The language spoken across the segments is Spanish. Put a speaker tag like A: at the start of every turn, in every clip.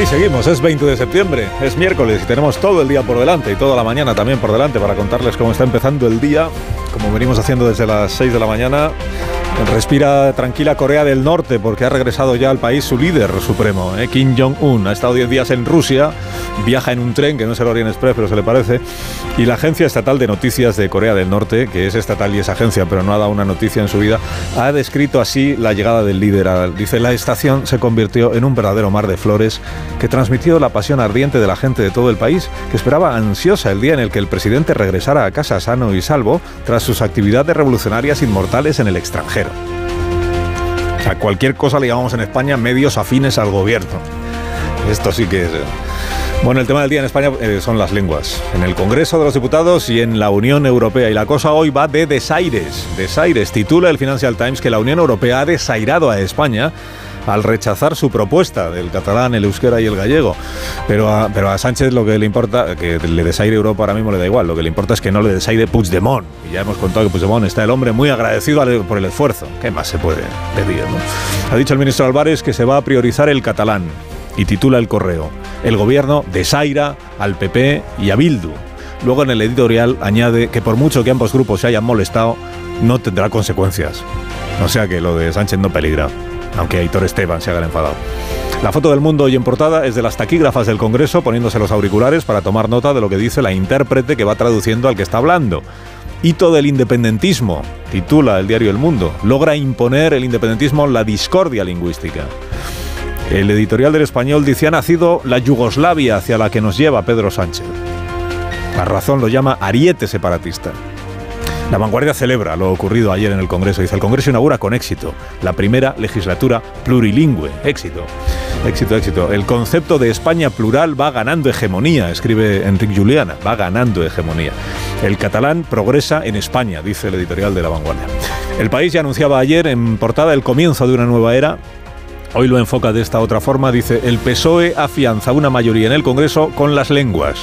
A: Aquí seguimos, es 20 de septiembre, es miércoles y tenemos todo el día por delante y toda la mañana también por delante para contarles cómo está empezando el día, como venimos haciendo desde las 6 de la mañana. Respira tranquila Corea del Norte porque ha regresado ya al país su líder supremo, ¿eh? Kim Jong-un. Ha estado 10 días en Rusia, viaja en un tren que no es el Orient Express, pero se le parece. Y la Agencia Estatal de Noticias de Corea del Norte, que es estatal y es agencia, pero no ha dado una noticia en su vida, ha descrito así la llegada del líder. Dice, la estación se convirtió en un verdadero mar de flores que transmitió la pasión ardiente de la gente de todo el país, que esperaba ansiosa el día en el que el presidente regresara a casa sano y salvo tras sus actividades revolucionarias inmortales en el extranjero. A cualquier cosa le llamamos en España medios afines al gobierno. Esto sí que es... Eh. Bueno, el tema del día en España eh, son las lenguas. En el Congreso de los Diputados y en la Unión Europea. Y la cosa hoy va de desaires. Desaires. Titula el Financial Times que la Unión Europea ha desairado a España al rechazar su propuesta del catalán, el euskera y el gallego. Pero a, pero a Sánchez lo que le importa, que le desaire Europa ahora mismo le da igual, lo que le importa es que no le desaire Puigdemont. Y ya hemos contado que Puigdemont está el hombre muy agradecido por el esfuerzo. ¿Qué más se puede pedir? Ha dicho el ministro Álvarez que se va a priorizar el catalán y titula el correo. El gobierno desaira al PP y a Bildu. Luego en el editorial añade que por mucho que ambos grupos se hayan molestado, no tendrá consecuencias. O sea que lo de Sánchez no peligra aunque Aitor Esteban se haga enfadado. La foto del mundo hoy en portada es de las taquígrafas del Congreso poniéndose los auriculares para tomar nota de lo que dice la intérprete que va traduciendo al que está hablando. Hito del independentismo, titula el diario El Mundo, logra imponer el independentismo la discordia lingüística. El editorial del español dice ha nacido la Yugoslavia hacia la que nos lleva Pedro Sánchez. La razón lo llama ariete separatista. La vanguardia celebra lo ocurrido ayer en el Congreso. Dice, el Congreso inaugura con éxito la primera legislatura plurilingüe. Éxito. Éxito, éxito. El concepto de España plural va ganando hegemonía, escribe Enrique Juliana, va ganando hegemonía. El catalán progresa en España, dice el editorial de La Vanguardia. El país ya anunciaba ayer en portada el comienzo de una nueva era Hoy lo enfoca de esta otra forma, dice, el PSOE afianza una mayoría en el Congreso con las lenguas.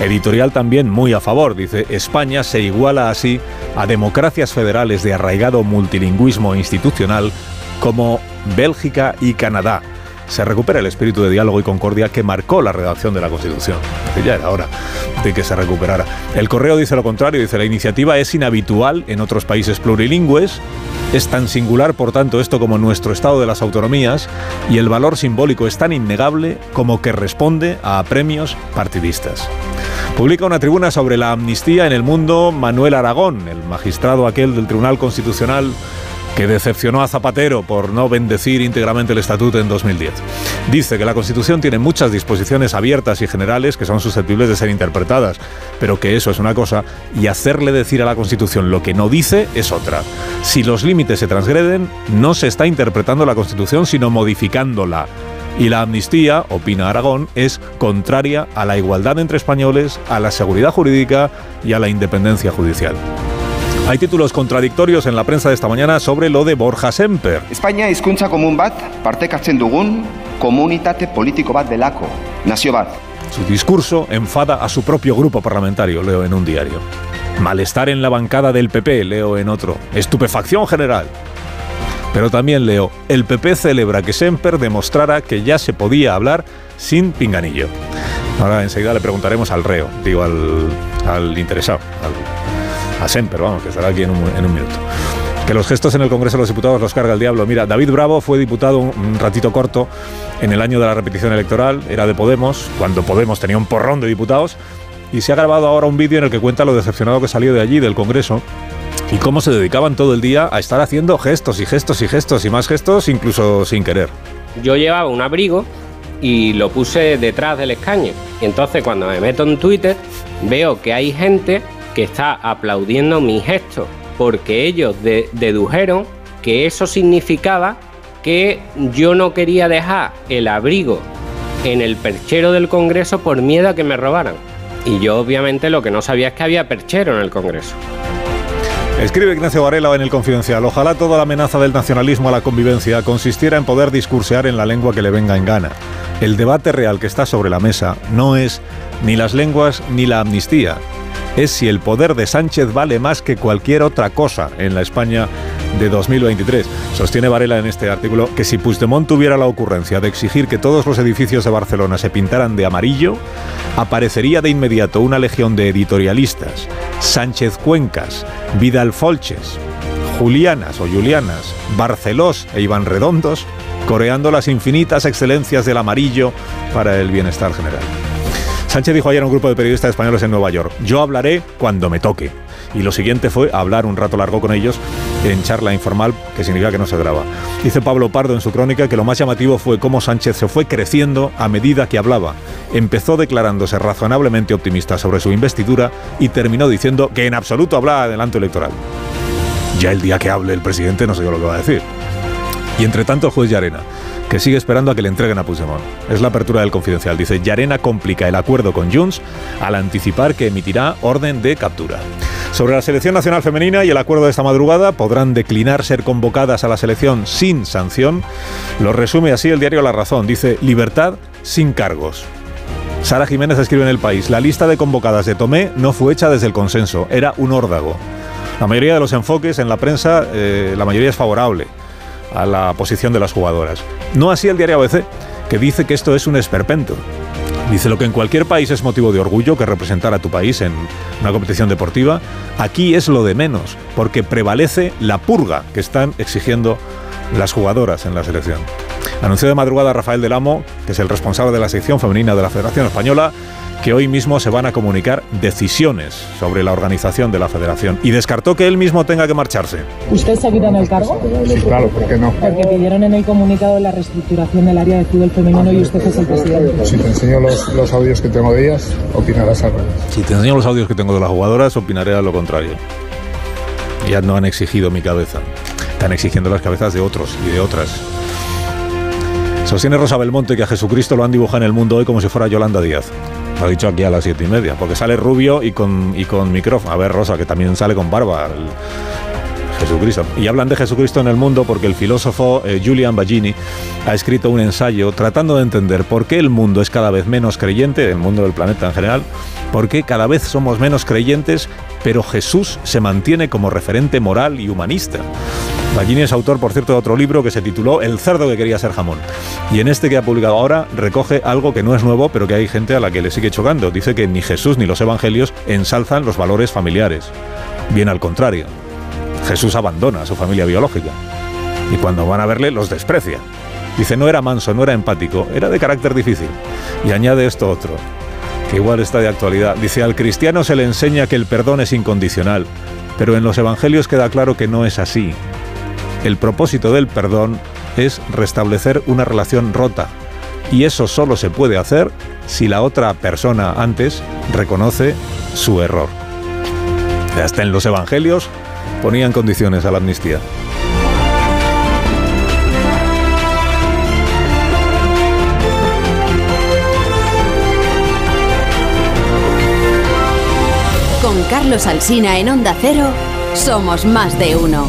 A: Editorial también muy a favor, dice, España se iguala así a democracias federales de arraigado multilingüismo institucional como Bélgica y Canadá. Se recupera el espíritu de diálogo y concordia que marcó la redacción de la Constitución. Ya era hora de que se recuperara. El correo dice lo contrario, dice la iniciativa es inhabitual en otros países plurilingües es tan singular, por tanto, esto como nuestro Estado de las Autonomías y el valor simbólico es tan innegable como que responde a premios partidistas. Publica una tribuna sobre la amnistía en el mundo Manuel Aragón, el magistrado aquel del Tribunal Constitucional que decepcionó a Zapatero por no bendecir íntegramente el estatuto en 2010. Dice que la Constitución tiene muchas disposiciones abiertas y generales que son susceptibles de ser interpretadas, pero que eso es una cosa y hacerle decir a la Constitución lo que no dice es otra. Si los límites se transgreden, no se está interpretando la Constitución, sino modificándola. Y la amnistía, opina Aragón, es contraria a la igualdad entre españoles, a la seguridad jurídica y a la independencia judicial. Hay títulos contradictorios en la prensa de esta mañana sobre lo de Borja Semper.
B: España hizkuntza komun bat partekatzen dugun komunitate politiko bat delako, nazio bat.
A: Su discurso enfada a su propio grupo parlamentario, leo en un diario. Malestar en la bancada del PP, leo en otro. Estupefacción general. Pero también leo, el PP celebra que Semper demostrara que ya se podía hablar sin pinganillo. Ahora enseguida le preguntaremos al reo, digo al, al interesado, a Semper, vamos, que estará aquí en un, minuto. Que los gestos en el Congreso de los Diputados los carga el diablo. Mira, David Bravo fue diputado un, ratito corto en el año de la repetición electoral, era de Podemos, cuando Podemos tenía un porrón de diputados, y se ha grabado ahora un vídeo en el que cuenta lo decepcionado que salió de allí, del Congreso, y cómo se dedicaban todo el día a estar haciendo gestos y gestos y gestos y más gestos, incluso sin querer.
C: Yo llevaba un abrigo y lo puse detrás del escaño. Y entonces cuando me meto en Twitter veo que hay gente que está aplaudiendo mi gesto, porque ellos dedujeron que eso significaba que yo no quería dejar el abrigo en el perchero del Congreso por miedo a que me robaran. Y yo obviamente lo que no sabía es que había perchero en el Congreso.
A: Escribe Ignacio Varela en el Confidencial, ojalá toda la amenaza del nacionalismo a la convivencia consistiera en poder discursear en la lengua que le venga en gana. El debate real que está sobre la mesa no es ni las lenguas ni la amnistía, es si el poder de Sánchez vale más que cualquier otra cosa en la España de 2023. Sostiene Varela en este artículo que si Puigdemont tuviera la ocurrencia de exigir que todos los edificios de Barcelona se pintaran de amarillo, aparecería de inmediato una legión de editorialistas, Sánchez Cuencas, Vidal Folches, Julianas o Julianas, Barcelós e Iván Redondos, coreando las infinitas excelencias del amarillo para el bienestar general. Sánchez dijo ayer a un grupo de periodistas españoles en Nueva York, yo hablaré cuando me toque. Y lo siguiente fue hablar un rato largo con ellos en charla informal, que significa que no se graba. Dice Pablo Pardo en su crónica que lo más llamativo fue cómo Sánchez se fue creciendo a medida que hablaba. Empezó declarándose razonablemente optimista sobre su investidura y terminó diciendo que en absoluto hablaba de adelanto electoral. Ya el día que hable el presidente no sé yo lo que va a decir. Y entre tanto el juez Yarena que sigue esperando a que le entreguen a Puigdemont. Es la apertura del confidencial. Dice, Yarena complica el acuerdo con Junts al anticipar que emitirá orden de captura. Sobre la selección nacional femenina y el acuerdo de esta madrugada, podrán declinar ser convocadas a la selección sin sanción. Lo resume así el diario La Razón. Dice, libertad sin cargos. Sara Jiménez escribe en El País, la lista de convocadas de Tomé no fue hecha desde el consenso, era un órdago. La mayoría de los enfoques en la prensa, eh, la mayoría es favorable a la posición de las jugadoras. No así el diario ABC, que dice que esto es un esperpento. Dice lo que en cualquier país es motivo de orgullo que representar a tu país en una competición deportiva, aquí es lo de menos, porque prevalece la purga que están exigiendo las jugadoras en la selección. Anunció de madrugada Rafael del Amo, que es el responsable de la sección femenina de la Federación Española, que hoy mismo se van a comunicar decisiones sobre la organización de la federación y descartó que él mismo tenga que marcharse.
D: ¿Usted seguirá en el cargo?
E: Sí, claro, ¿por qué no?
D: Porque pidieron en el comunicado la reestructuración del área de fútbol femenino y usted es el presidente.
E: Si te enseño los, los audios que tengo de ellas, opinarás al revés.
A: Si te enseño los audios que tengo de las jugadoras, opinaré a lo contrario. Ya no han exigido mi cabeza, están exigiendo las cabezas de otros y de otras. Sostiene Rosa Belmonte que a Jesucristo lo han dibujado en el mundo hoy como si fuera Yolanda Díaz. Lo ha dicho aquí a las siete y media, porque sale rubio y con, y con micrófono. A ver, Rosa, que también sale con barba. Jesucristo. Y hablan de Jesucristo en el mundo porque el filósofo eh, Julian Baggini ha escrito un ensayo tratando de entender por qué el mundo es cada vez menos creyente, el mundo del planeta en general, por qué cada vez somos menos creyentes, pero Jesús se mantiene como referente moral y humanista. Baggini es autor, por cierto, de otro libro que se tituló El cerdo que quería ser jamón. Y en este que ha publicado ahora recoge algo que no es nuevo, pero que hay gente a la que le sigue chocando. Dice que ni Jesús ni los evangelios ensalzan los valores familiares. Bien al contrario. Jesús abandona a su familia biológica. Y cuando van a verle, los desprecia. Dice, no era manso, no era empático, era de carácter difícil. Y añade esto otro, que igual está de actualidad. Dice, al cristiano se le enseña que el perdón es incondicional, pero en los evangelios queda claro que no es así. El propósito del perdón es restablecer una relación rota. Y eso solo se puede hacer si la otra persona antes reconoce su error. Hasta en los evangelios ponían condiciones a la amnistía.
F: Con Carlos Alsina en Onda Cero, somos más de uno.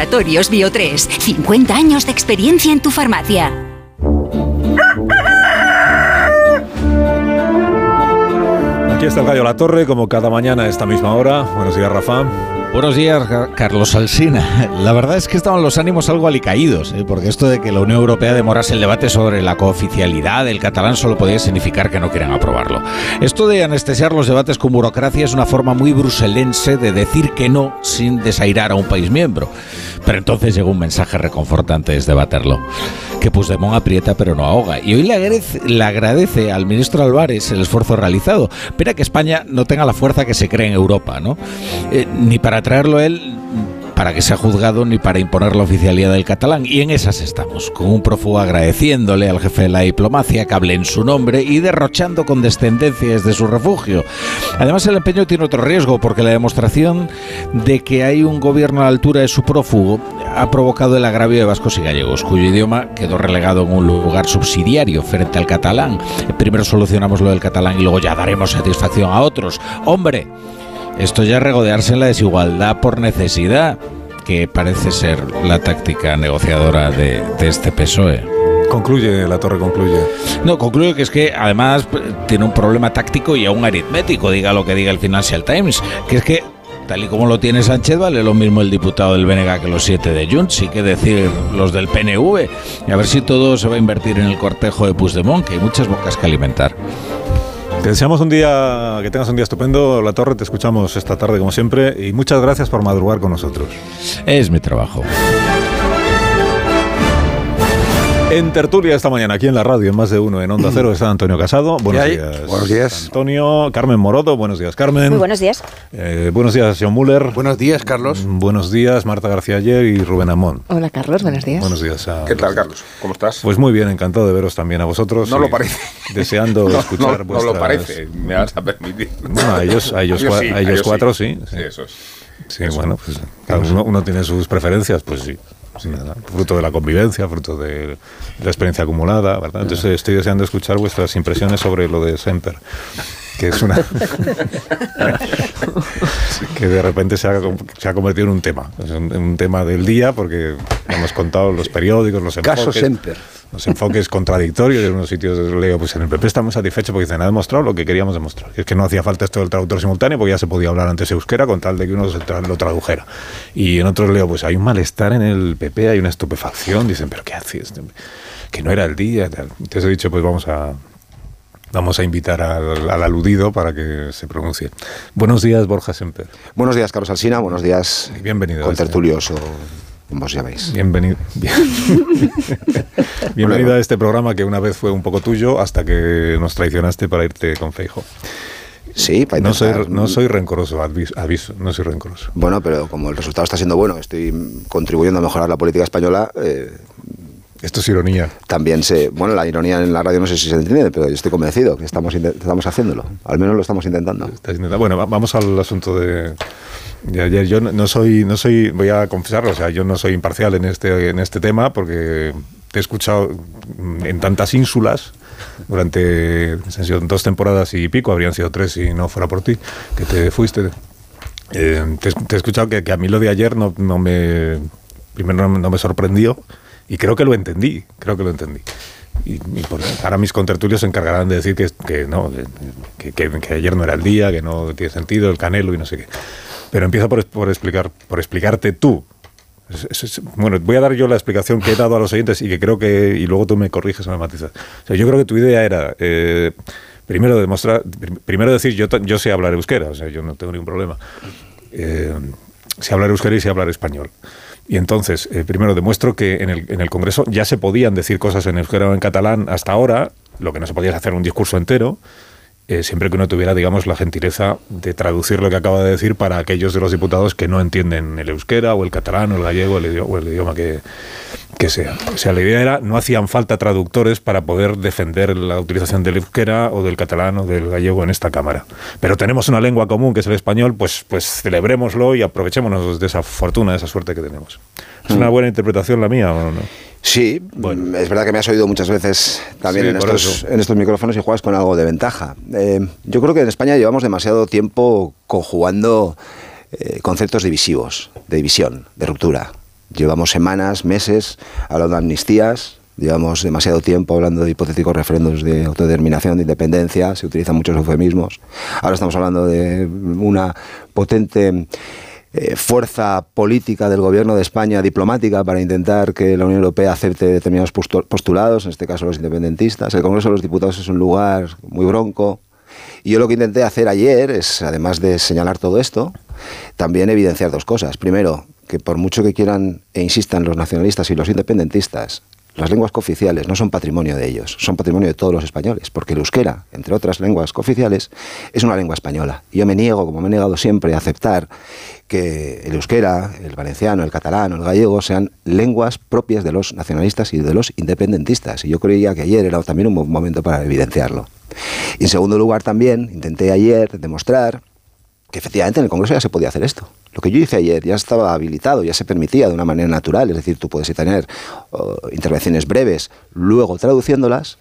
G: Laboratorios Bio3. 50 años de experiencia en tu farmacia.
A: Aquí está el Gallo La Torre, como cada mañana a esta misma hora. Buenos días, Rafa.
H: Buenos días, Carlos Alsina. La verdad es que estaban los ánimos algo alicaídos, ¿eh? porque esto de que la Unión Europea demorase el debate sobre la cooficialidad del catalán solo podía significar que no quieren aprobarlo. Esto de anestesiar los debates con burocracia es una forma muy bruselense de decir que no sin desairar a un país miembro. Pero entonces llegó un mensaje reconfortante desde debaterlo, que Puigdemont aprieta pero no ahoga. Y hoy le agradece, le agradece al ministro Álvarez el esfuerzo realizado. Espera que España no tenga la fuerza que se cree en Europa, ¿no? Eh, ni para traerlo él para que sea juzgado ni para imponer la oficialidad del catalán. Y en esas estamos, con un prófugo agradeciéndole al jefe de la diplomacia que hable en su nombre y derrochando condescendencia desde su refugio. Además, el empeño tiene otro riesgo, porque la demostración de que hay un gobierno a la altura de su prófugo ha provocado el agravio de vascos y gallegos, cuyo idioma quedó relegado en un lugar subsidiario frente al catalán. Primero solucionamos lo del catalán y luego ya daremos satisfacción a otros. ¡Hombre! Esto ya es regodearse en la desigualdad por necesidad, que parece ser la táctica negociadora de, este PSOE.
A: Concluye, la torre concluye.
H: No, concluye que es que además tiene un problema táctico y aún aritmético, diga lo que diga el Financial Times, que es que tal y como lo tiene Sánchez, vale lo mismo el diputado del BNG que los siete de Junts, y que decir los del PNV. Y a ver si todo se va a invertir en el cortejo de Puigdemont, que hay muchas bocas que alimentar.
A: Deseamos un día, que tengas un día estupendo. La Torre, te escuchamos esta tarde como siempre y muchas gracias por madrugar con nosotros.
H: Es mi trabajo.
A: En tertulia esta mañana, aquí en la radio, en más de uno, en Onda Cero, está Antonio Casado. Buenos días.
I: Buenos días.
A: Antonio, Carmen Morodo, buenos días, Carmen.
J: Muy buenos días.
A: Eh, buenos días, John Muller.
I: Buenos días, Carlos.
A: Buenos días, Marta García Ayer y Rubén Amón.
J: Hola, Carlos, buenos días.
A: Buenos días. A
I: ¿Qué tal, Carlos? ¿Cómo estás?
A: Pues muy bien, encantado de veros también a vosotros.
I: No lo parece.
A: Deseando escuchar
I: no, no, lo parece, me vas a permitir.
A: Bueno, a ellos, a ellos, a ellos, cuatro sí.
I: Sí, eso es.
A: Sí, bueno, pues uno, uno tiene sus preferencias, pues sí fruto de la convivencia, fruto de la experiencia acumulada, ¿verdad? Entonces estoy deseando escuchar vuestras impresiones sobre lo de Semper, que es una... que de repente se ha, se ha, convertido en un tema, en un tema del día, porque hemos contado los periódicos, los enfoques...
I: Caso Semper
A: los enfoques contradictorios. En unos sitios leo, pues en el PP estamos satisfechos porque dicen, ha demostrado lo que queríamos demostrar. Es que no hacía falta esto del traductor simultáneo porque ya se podía hablar antes euskera con tal de que uno lo tradujera. Y en otros leo, pues hay un malestar en el PP, hay una estupefacción. Dicen, ¿pero qué haces? Que no era el día. Entonces he dicho, pues vamos a, Vamos a invitar al, aludido para que se pronuncie. Buenos días, Borja Semper.
K: Buenos días, Carlos Alsina. Buenos días,
A: Bienvenido.
K: Con tertulios o como os llaméis.
A: Bienvenido. Bienvenido a este programa que una vez fue un poco tuyo hasta que nos traicionaste para irte con Feijo.
K: Sí, para
A: no soy, no soy rencoroso, aviso, no soy rencoroso.
K: Bueno, pero como el resultado está siendo bueno, estoy contribuyendo a mejorar la política española. Eh,
A: esto es ironía.
K: También se. Bueno, la ironía en la radio no sé si se entiende, pero yo estoy convencido que estamos, estamos haciéndolo. Al menos lo estamos intentando.
A: Bueno, vamos al asunto de yo no soy, no soy, voy a confesarlo, o sea, yo no soy imparcial en este, en este tema porque te he escuchado en tantas ínsulas durante dos temporadas y pico, habrían sido tres si no fuera por ti, que te fuiste. Eh, te, he escuchado que, a mí lo de ayer no, no me, primero no, me sorprendió y creo que lo entendí, creo que lo entendí. Y, ahora mis contertulios se encargarán de decir que, que no, que, que, ayer no era el día, que no tiene sentido el canelo y no sé qué. Pero empieza por, por, explicar, por explicarte tú. bueno, voy a dar yo la explicación que he dado a los oyentes y que creo que. Y luego tú me corriges o me matizas. O sea, yo creo que tu idea era. Eh, primero demostrar. Primero decir, yo, yo sé hablar euskera, o sea, yo no tengo ningún problema. Eh, sé hablar euskera y sé hablar español. Y entonces, eh, primero demuestro que en el, en el Congreso ya se podían decir cosas en euskera o en catalán hasta ahora, lo que no se podía es hacer un discurso entero. Eh, siempre que uno tuviera, digamos, la gentileza de traducir lo que acaba de decir para aquellos de los diputados que no entienden el euskera o el catalán o el gallego o el idioma que, que sea. O sea, la idea era, no hacían falta traductores para poder defender la utilización del euskera o del catalán o del gallego en esta Cámara. Pero tenemos una lengua común que es el español, pues, pues celebrémoslo y aprovechémonos de esa fortuna, de esa suerte que tenemos. ¿Es una mm. buena interpretación la mía o no?
K: Sí, bueno. es verdad que me has oído muchas veces también en, estos, en, estos, micrófonos y juegas con algo de ventaja. Eh, yo creo que en España llevamos demasiado tiempo conjugando eh, conceptos divisivos, de división, de ruptura. Llevamos semanas, meses hablando de amnistías, llevamos demasiado tiempo hablando de hipotéticos referendos de autodeterminación, de independencia, se utilizan muchos eufemismos. Ahora estamos hablando de una potente eh, fuerza política del gobierno de España, diplomática, para intentar que la Unión Europea acepte determinados postulados, en este caso los independentistas. El Congreso de los Diputados es un lugar muy bronco. Y yo lo que intenté hacer ayer es, además de señalar todo esto, también evidenciar dos cosas. Primero, que por mucho que quieran e insistan los nacionalistas y los independentistas las lenguas cooficiales no son patrimonio de ellos, son patrimonio de todos los españoles, porque el euskera, entre otras lenguas cooficiales, es una lengua española. Y yo me niego, como me he negado siempre, a aceptar que el euskera, el valenciano, el catalán o el gallego sean lenguas propias de los nacionalistas y de los independentistas. Y yo creía que ayer era también un buen momento para evidenciarlo. Y en segundo lugar también intenté ayer demostrar que efectivamente en el Congreso ya se podía hacer esto. Lo que yo hice ayer ya estaba habilitado, ya se permitía de una manera natural, es decir, tú puedes tener intervenciones breves, luego traduciéndolas,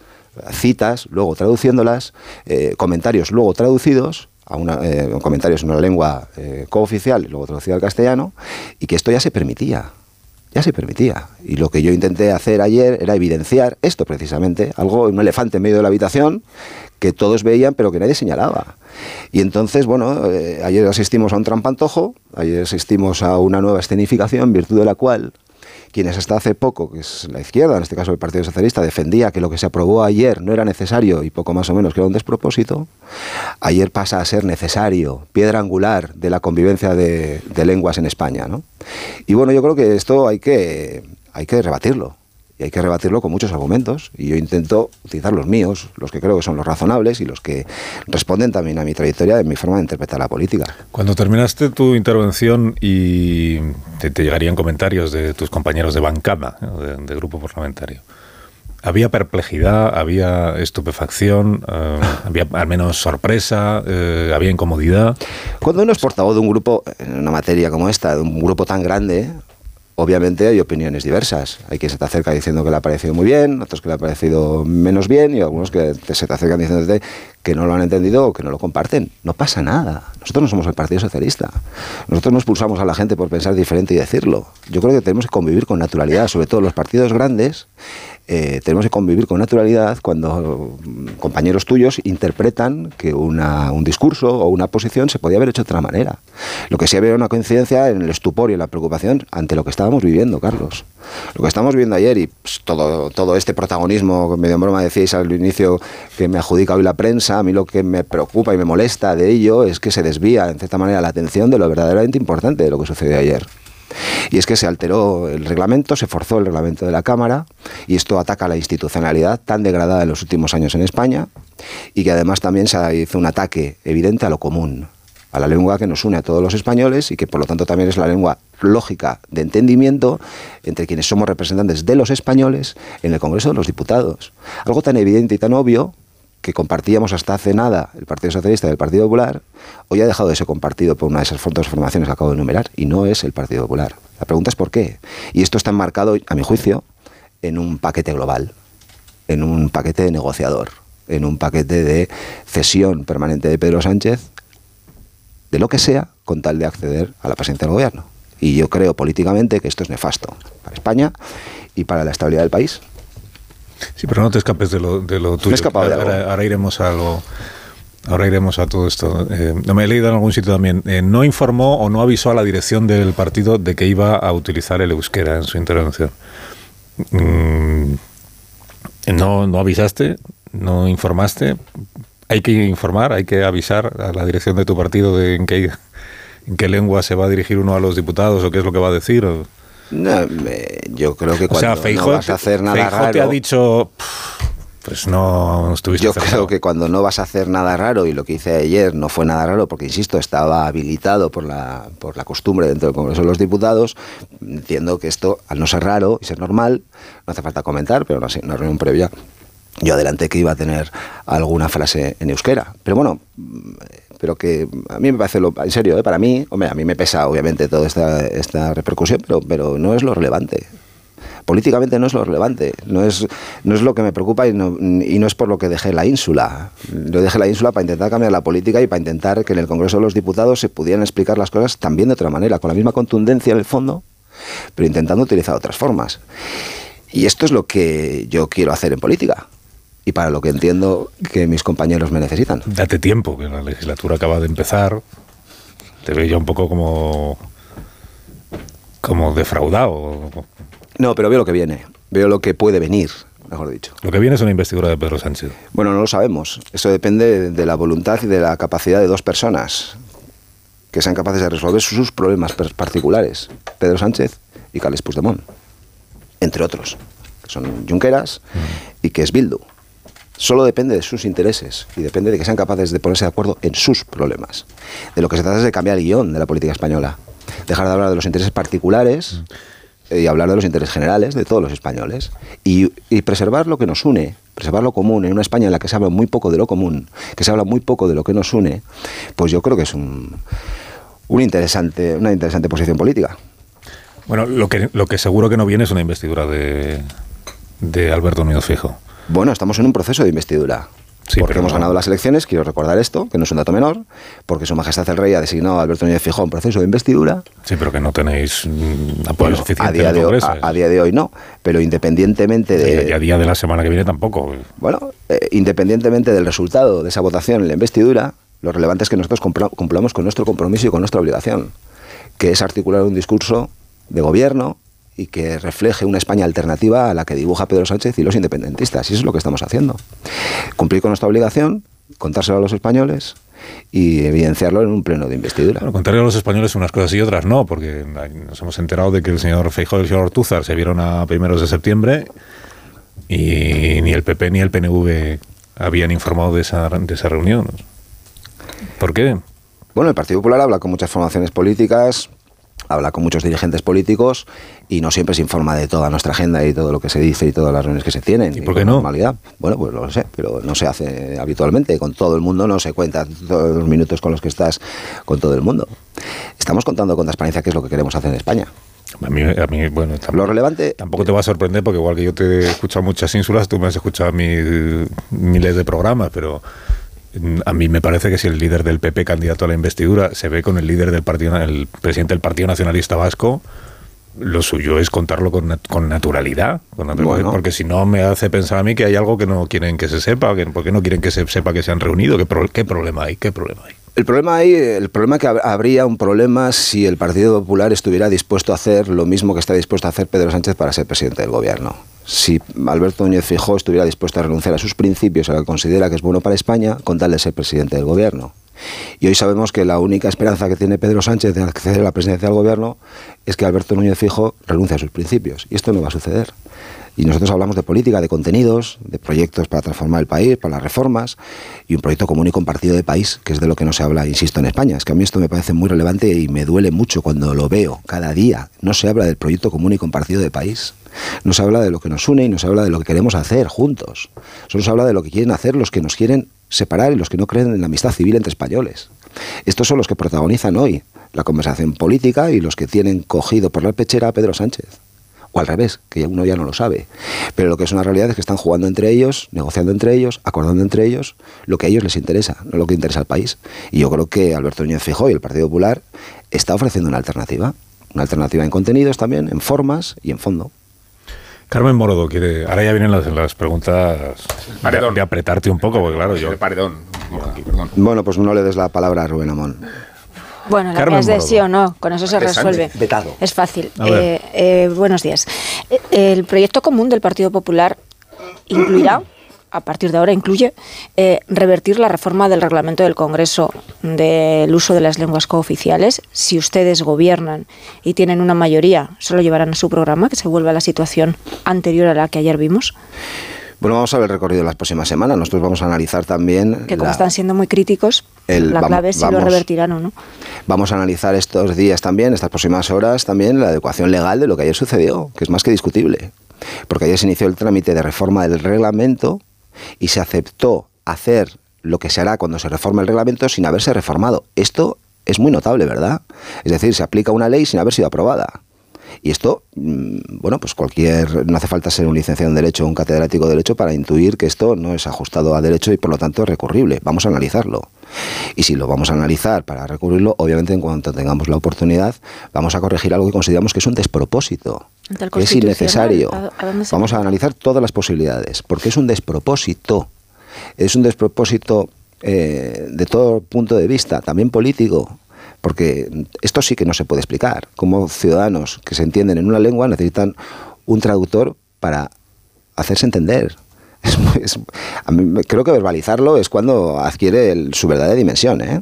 K: citas, luego traduciéndolas, eh, comentarios luego traducidos, a una, eh, comentarios en una lengua eh, cooficial luego traducido al castellano, y que esto ya se permitía ya se permitía. Y lo que yo intenté hacer ayer era evidenciar esto precisamente, algo, un elefante en medio de la habitación que todos veían pero que nadie señalaba. Y entonces, bueno, eh, ayer asistimos a un trampantojo, ayer asistimos a una nueva escenificación, en virtud de la cual quienes hasta hace poco, que es la izquierda, en este caso el Partido Socialista, defendía que lo que se aprobó ayer no era necesario y poco más o menos que era un despropósito, ayer pasa a ser necesario, piedra angular de la convivencia de, de lenguas en España. ¿no? Y bueno, yo creo que esto hay que, hay que rebatirlo y hay que rebatirlo con muchos argumentos. Y yo intento utilizar los míos, los que creo que son los razonables y los que responden también a mi trayectoria, y mi forma de interpretar la política.
A: Cuando terminaste tu intervención y te, llegarían comentarios de tus compañeros de bancada, de, grupo parlamentario. ¿Había perplejidad, había estupefacción, eh, había al menos sorpresa, eh, había incomodidad?
K: Cuando uno es portavoz de un grupo, en una materia como esta, de un grupo tan grande, obviamente hay opiniones diversas. Hay quien se te acerca diciendo que le ha parecido muy bien, otros que le ha parecido menos bien y algunos que se te acercan diciendo que no lo han entendido o que no lo comparten. No pasa nada. Nosotros no somos el Partido Socialista. Nosotros no expulsamos a la gente por pensar diferente y decirlo. Yo creo que tenemos que convivir con naturalidad, sobre todo los partidos grandes, eh, tenemos que convivir con naturalidad cuando compañeros tuyos interpretan que una, un discurso o una posición se podía haber hecho de otra manera. Lo que sí había una coincidencia en el estupor y en la preocupación ante lo que estábamos viviendo, Carlos. Lo que estamos viendo ayer y pues, todo, todo este protagonismo, medio en broma decíais al inicio que me adjudica hoy la prensa, a mí lo que me preocupa y me molesta de ello es que se desvía en cierta manera la atención de lo verdaderamente importante de lo que sucedió ayer. Y es que se alteró el reglamento, se forzó el reglamento de la Cámara y esto ataca la institucionalidad tan degradada en los últimos años en España y que además también se hizo un ataque evidente a lo común, a la lengua que nos une a todos los españoles y que por lo tanto también es la lengua lógica de entendimiento entre quienes somos representantes de los españoles en el Congreso de los Diputados. Algo tan evidente y tan obvio que compartíamos hasta hace nada el Partido Socialista y el Partido Popular, hoy ha dejado de ser compartido por una de esas dos formaciones que acabo de enumerar y no es el Partido Popular. La pregunta es por qué. Y esto está enmarcado, a mi juicio, en un paquete global, en un paquete de negociador, en un paquete de cesión permanente de Pedro Sánchez, de lo que sea, con tal de acceder a la presidencia del gobierno. Y yo creo políticamente que esto es nefasto para España y para la estabilidad del país.
A: Sí, pero no te escapes de lo, de lo tuyo. ahora, iremos a Ahora iremos a todo esto. Eh, no me he leído en algún sitio también. Eh, no informó o no avisó a la dirección del partido de que iba a utilizar el euskera en su intervención. Mm, no, no avisaste, no informaste. Hay que informar, hay que avisar a la dirección de tu partido de en qué, en qué lengua se va a dirigir uno a los diputados o qué es lo que va a decir. O...
K: No, yo creo que cuando no vas a hacer nada raro...
A: te ha dicho... Pues no estuviste
K: Yo creo que cuando no vas a hacer nada raro, y lo que hice ayer no fue nada raro, porque insisto, estaba habilitado por la, por la costumbre dentro del Congreso de los Diputados, entiendo que esto, al no ser raro y ser normal, no hace falta comentar, pero no sé, una reunión previa, yo adelanté que iba a tener alguna frase en euskera. Pero bueno, pero que a mí me parece, lo, en serio, ¿eh? para mí, hombre, a mí me pesa obviamente toda esta, esta repercusión, pero, pero no es lo relevante. Políticamente no es lo relevante, no es, no es lo que me preocupa y no, y no es por lo que dejé la ínsula. Yo dejé la ínsula para intentar cambiar la política y para intentar que en el Congreso de los Diputados se pudieran explicar las cosas también de otra manera, con la misma contundencia en el fondo, pero intentando utilizar otras formas. Y esto es lo que yo quiero hacer en política y para lo que entiendo que mis compañeros me necesitan.
A: Date tiempo, que la legislatura acaba de empezar. Te veo ya un poco como como defraudado.
K: No, pero veo lo que viene, veo lo que puede venir, mejor dicho.
A: Lo que viene es una investidura de Pedro Sánchez.
K: Bueno, no lo sabemos. Eso depende de la voluntad y de la capacidad de dos personas que sean capaces de resolver sus problemas particulares. Pedro Sánchez y Carles Puigdemont, entre otros, que son Junqueras y que es Bildu. Solo depende de sus intereses y depende de que sean capaces de ponerse de acuerdo en sus problemas. De lo que se trata es de cambiar el guion de la política española. Dejar de hablar de los intereses particulares y hablar de los intereses generales de todos los españoles y, preservar lo que nos une, preservar lo común en una España en la que se habla muy poco de lo común, que se habla muy poco de lo que nos une, pues yo creo que es un, un interesante, una interesante posición política.
A: Bueno, lo que, lo que seguro que no viene es una investidura de, de Alberto Núñez Fijo.
K: Bueno, estamos en un proceso de investidura porque hemos ganado las elecciones, quiero recordar esto, que no es un dato menor, porque Su Majestad el Rey ha designado a Alberto Núñez Fijón un proceso de investidura.
A: Sí, pero que no tenéis mm, apoyo suficiente
K: a día, de hoy, a, día de hoy no, pero independientemente de...
A: Y a día de la semana que viene tampoco.
K: Bueno, eh, independientemente del resultado de esa votación en la investidura, lo relevante es que nosotros cumplamos con nuestro compromiso y con nuestra obligación, que es articular un discurso de gobierno y que refleje una España alternativa a la que dibuja Pedro Sánchez y los independentistas. Y eso es lo que estamos haciendo. Cumplir con nuestra obligación, contárselo a los españoles y evidenciarlo en un pleno de investidura.
A: Bueno, contarle a los españoles unas cosas y otras no, porque nos hemos enterado de que el señor Feijóo y el señor Ortúzar se vieron a primeros de septiembre y ni el PP ni el PNV habían informado de esa, de esa reunión. ¿Por qué?
K: Bueno, el Partido Popular habla con muchas formaciones políticas, habla con muchos dirigentes políticos y no siempre se informa de toda nuestra agenda y todo lo que se dice y todas las reuniones que se tienen.
A: ¿Y por qué no?
K: Normalidad. Bueno, pues lo sé, pero no se hace habitualmente. Con todo el mundo no se cuenta todos los minutos con los que estás con todo el mundo. Estamos contando con transparencia qué es lo que queremos hacer en España.
A: A mí, a mí bueno,
K: tampoco, lo relevante.
A: Tampoco te va a sorprender porque, igual que yo te he escuchado muchas ínsulas, tú me has escuchado miles de programas, pero a mí me parece que si el líder del PP candidato a la investidura se ve con el líder del partido, el presidente del Partido Nacionalista Vasco, lo suyo es contarlo con, naturalidad, porque si no me hace pensar a mí que hay algo que no quieren que se sepa, que, porque no quieren que se sepa que se han reunido, ¿qué, qué problema hay? ¿Qué problema hay?
K: El problema hay, el problema que habría un problema si el Partido Popular estuviera dispuesto a hacer lo mismo que está dispuesto a hacer Pedro Sánchez para ser presidente del gobierno si Alberto Núñez Fijó estuviera dispuesto a renunciar a sus principios, a lo que considera que es bueno para España, con tal de ser presidente del gobierno. Y hoy sabemos que la única esperanza que tiene Pedro Sánchez de acceder a la presidencia del gobierno es que Alberto Núñez Fijo renuncie a sus principios. Y esto no va a suceder. Y nosotros hablamos de política, de contenidos, de proyectos para transformar el país, para las reformas y un proyecto común y compartido de país, que es de lo que no se habla, insisto, en España. Es que a mí esto me parece muy relevante y me duele mucho cuando lo veo cada día. No se habla del proyecto común y compartido de país. No se habla de lo que nos une y no se habla de lo que queremos hacer juntos. Solo se habla de lo que quieren hacer los que nos quieren separar y los que no creen en la amistad civil entre españoles. Estos son los que protagonizan hoy la conversación política y los que tienen cogido por la pechera a Pedro Sánchez o al revés, que uno ya no lo sabe. Pero lo que es una realidad es que están jugando entre ellos, negociando entre ellos, acordando entre ellos lo que a ellos les interesa, no lo que interesa al país. Y yo creo que Alberto Núñez Fijó y el Partido Popular está ofreciendo una alternativa, una alternativa en contenidos también, en formas y en fondo.
A: Carmen Morodo quiere. Ahora ya vienen las, preguntas de, apretarte un poco, porque claro, yo.
I: Paredón.
K: Bueno, pues no le des la palabra a Rubén Amón.
J: Bueno, la que es de sí o no, con eso se resuelve. Es fácil. Eh, eh, buenos días. Eh, el proyecto común del Partido Popular incluirá a partir de ahora incluye revertir la reforma del reglamento del Congreso del uso de las lenguas cooficiales. Si ustedes gobiernan y tienen una mayoría, solo llevarán a su programa que se vuelva a la situación anterior a la que ayer vimos.
K: Bueno, vamos a ver el recorrido de las próximas semanas. Nosotros vamos a analizar también.
J: Que como están siendo muy críticos, la clave es si lo revertirán o no.
K: Vamos a analizar estos días también, estas próximas horas también, la adecuación legal de lo que ayer sucedió, que es más que discutible. Porque ayer se inició el trámite de reforma del reglamento y se aceptó hacer lo que se hará cuando se reforme el reglamento sin haberse reformado. Esto es muy notable, ¿verdad? Es decir, se aplica una ley sin haber sido aprobada. Y esto, mm, bueno, pues cualquier, no hace falta ser un licenciado en Derecho o un catedrático de Derecho para intuir que esto no es ajustado a Derecho y por lo tanto es recurrible. Vamos a analizarlo. Y si lo vamos a analizar para recurrirlo, obviamente en cuanto tengamos la oportunidad, vamos a corregir algo que consideramos que es un despropósito, que es innecesario. vamos a analizar todas las posibilidades, porque es un despropósito. Es un despropósito eh, de todo punto de vista, también político Porque esto sí que no se puede explicar. Como ciudadanos que se entienden en una lengua necesitan un traductor para hacerse entender. creo que verbalizarlo es cuando adquiere su verdadera dimensión. ¿eh?